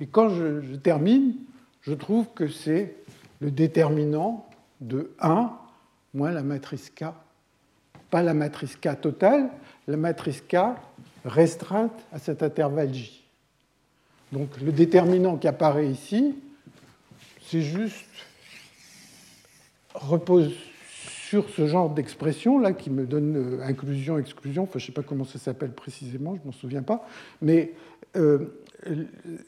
Et quand je, je termine, je trouve que c'est le déterminant de 1 moins la matrice K. Pas la matrice K totale, la matrice K restreinte à cet intervalle J. Donc le déterminant qui apparaît ici, c'est juste repose sur ce genre d'expression là qui me donne euh, inclusion, exclusion, enfin je ne sais pas comment ça s'appelle précisément, je m'en souviens pas, mais euh,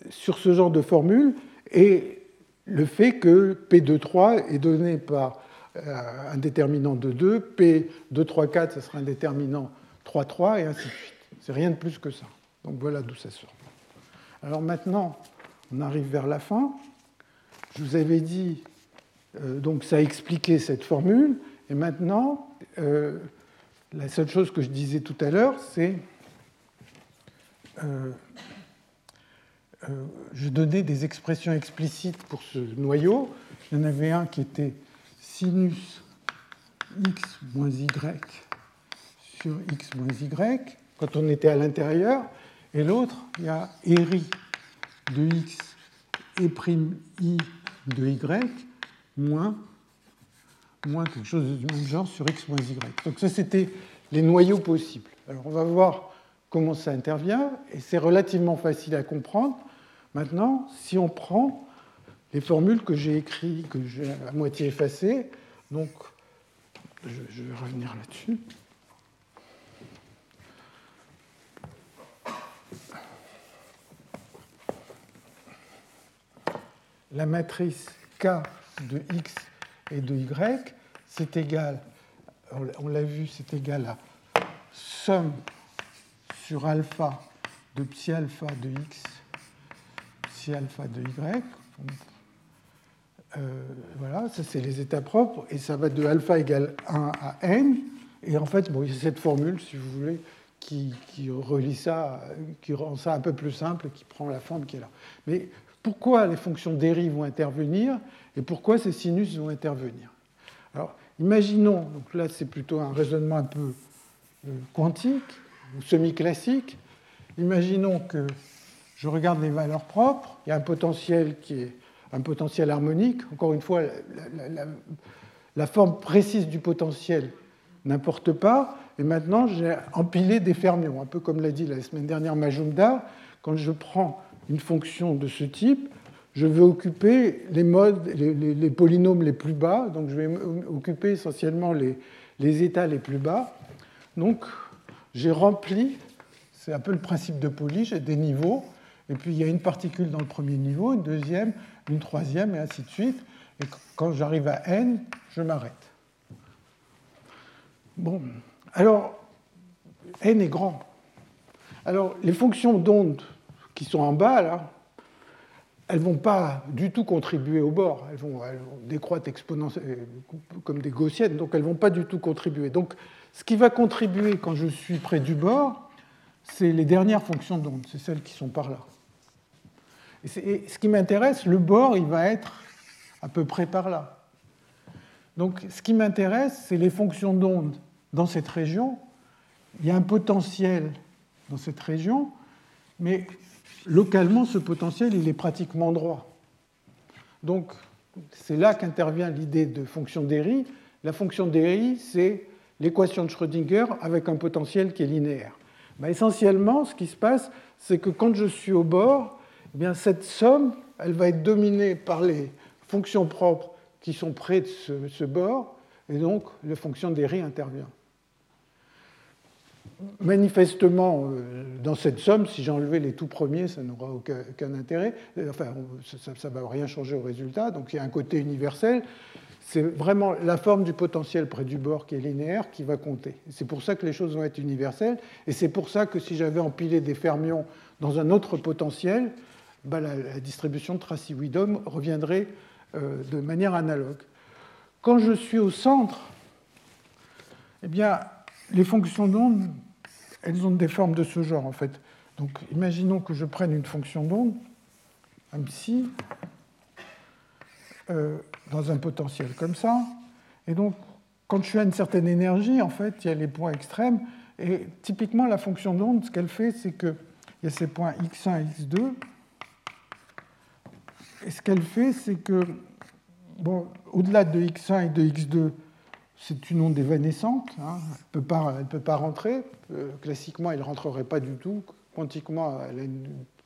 sur ce genre de formule et le fait que P23 est donné par euh, un déterminant de 2, P234 ce sera un déterminant 3,3 et ainsi de suite. C'est rien de plus que ça. Donc voilà d'où ça sort. Alors maintenant, on arrive vers la fin. Je vous avais dit, donc ça a expliqué cette formule, maintenant, euh, la seule chose que je disais tout à l'heure, c'est euh, je donnais des expressions explicites pour ce noyau. Il y en avait un qui était sinus x moins y sur x moins y quand on était à l'intérieur, et l'autre, il y a ERI de x et prime i de y moins, moins quelque chose du même genre sur x moins y. Donc ça, c'était les noyaux possibles. Alors on va voir comment ça intervient, et c'est relativement facile à comprendre. Maintenant, si on prend les formules que j'ai écrites, que j'ai à moitié effacées, donc je vais revenir là-dessus. la matrice K de X et de Y, c'est égal, on l'a vu, c'est égal à somme sur alpha de psi alpha de X, psi alpha de Y. Euh, voilà, ça c'est les états propres, et ça va de alpha égale 1 à n. Et en fait, bon, il y a cette formule, si vous voulez, qui, relie ça, qui rend ça un peu plus simple, qui prend la forme qui est là. Mais pourquoi les fonctions dérives vont intervenir? Et pourquoi ces sinus vont intervenir? Alors, imaginons, donc là c'est plutôt un raisonnement un peu euh, quantique ou semi-classique, imaginons que je regarde les valeurs propres, il y a un potentiel qui est un potentiel harmonique, encore une fois, la, forme précise du potentiel n'importe pas, et maintenant j'ai empilé des fermions, un peu comme l'a dit la semaine dernière Majumdar, quand je prends une fonction de ce type, je vais occuper les modes, les, polynômes les plus bas, donc je vais occuper essentiellement les, les états les plus bas. Donc j'ai rempli, c'est un peu le principe de Pauli, j'ai des niveaux, et puis il y a une particule dans le premier niveau, une deuxième, une troisième, et ainsi de suite. Et quand j'arrive à n, je m'arrête. Bon, alors n est grand. Alors les fonctions d'onde qui sont en bas, là, elles ne vont pas du tout contribuer au bord, elles vont, décroître exponentiellement comme des gaussiennes, donc elles ne vont pas du tout contribuer. Donc ce qui va contribuer quand je suis près du bord, c'est les dernières fonctions d'onde, c'est celles qui sont par là. Et, ce qui m'intéresse, le bord, il va être à peu près par là. Donc ce qui m'intéresse, c'est les fonctions d'onde dans cette région. Il y a un potentiel dans cette région, mais localement, ce potentiel, il est pratiquement droit. Donc, c'est là qu'intervient l'idée de fonction d'Herry. La fonction d'Herry, c'est l'équation de Schrödinger avec un potentiel qui est linéaire. Ben, essentiellement, ce qui se passe, c'est que quand je suis au bord, eh cette somme, va être dominée par les fonctions propres qui sont près de ce, bord, et donc la fonction d'Herry intervient manifestement, euh, dans cette somme, si j'enlevais les tout premiers, ça n'aura aucun, intérêt. Enfin, ça ne va rien changer au résultat. Donc il y a un côté universel. C'est vraiment la forme du potentiel près du bord qui est linéaire qui va compter. C'est pour ça que les choses vont être universelles. Et c'est pour ça que si j'avais empilé des fermions dans un autre potentiel, bah, la, distribution de Tracy-Widom reviendrait euh, de manière analogue. Quand je suis au centre, eh bien, les fonctions d'onde elles ont des formes de ce genre, en fait. Donc, imaginons que je prenne une fonction d'onde, un psi, euh, dans un potentiel comme ça. Et donc, quand je suis à une certaine énergie, en fait, il y a les points extrêmes. Et typiquement, la fonction d'onde, ce qu'elle fait, c'est qu'il y a ces points x1 et x2. Et ce qu'elle fait, c'est que, bon, au-delà de x1 et de x2, c'est une onde évanescente, hein. elle ne peut, pas rentrer. Euh, classiquement, elle ne rentrerait pas du tout. Quantiquement, elle a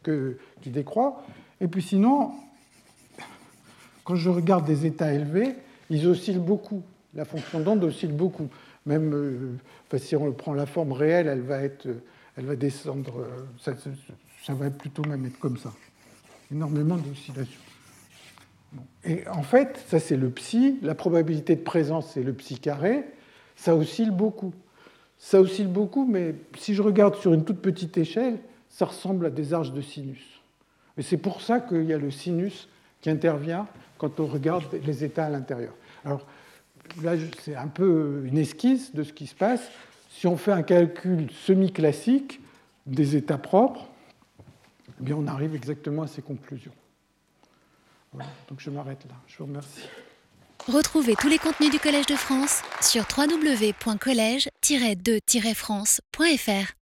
queue qui décroît. Et puis sinon, quand je regarde des états élevés, ils oscillent beaucoup. La fonction d'onde oscille beaucoup. Même euh, si on prend la forme réelle, elle va, être, elle va descendre. Euh, ça, ça va plutôt même être comme ça. Énormément d'oscillations. Et en fait, ça c'est le psi, la probabilité de présence c'est le psi carré, ça oscille beaucoup. Ça oscille beaucoup, mais si je regarde sur une toute petite échelle, ça ressemble à des arches de sinus. Et c'est pour ça qu'il y a le sinus qui intervient quand on regarde les états à l'intérieur. Alors là, c'est un peu une esquisse de ce qui se passe. Si on fait un calcul semi-classique des états propres, eh bien on arrive exactement à ces conclusions donc je m'arrête là. Je vous remercie. Retrouvez tous les contenus du Collège de France sur www.colège-2-france.fr.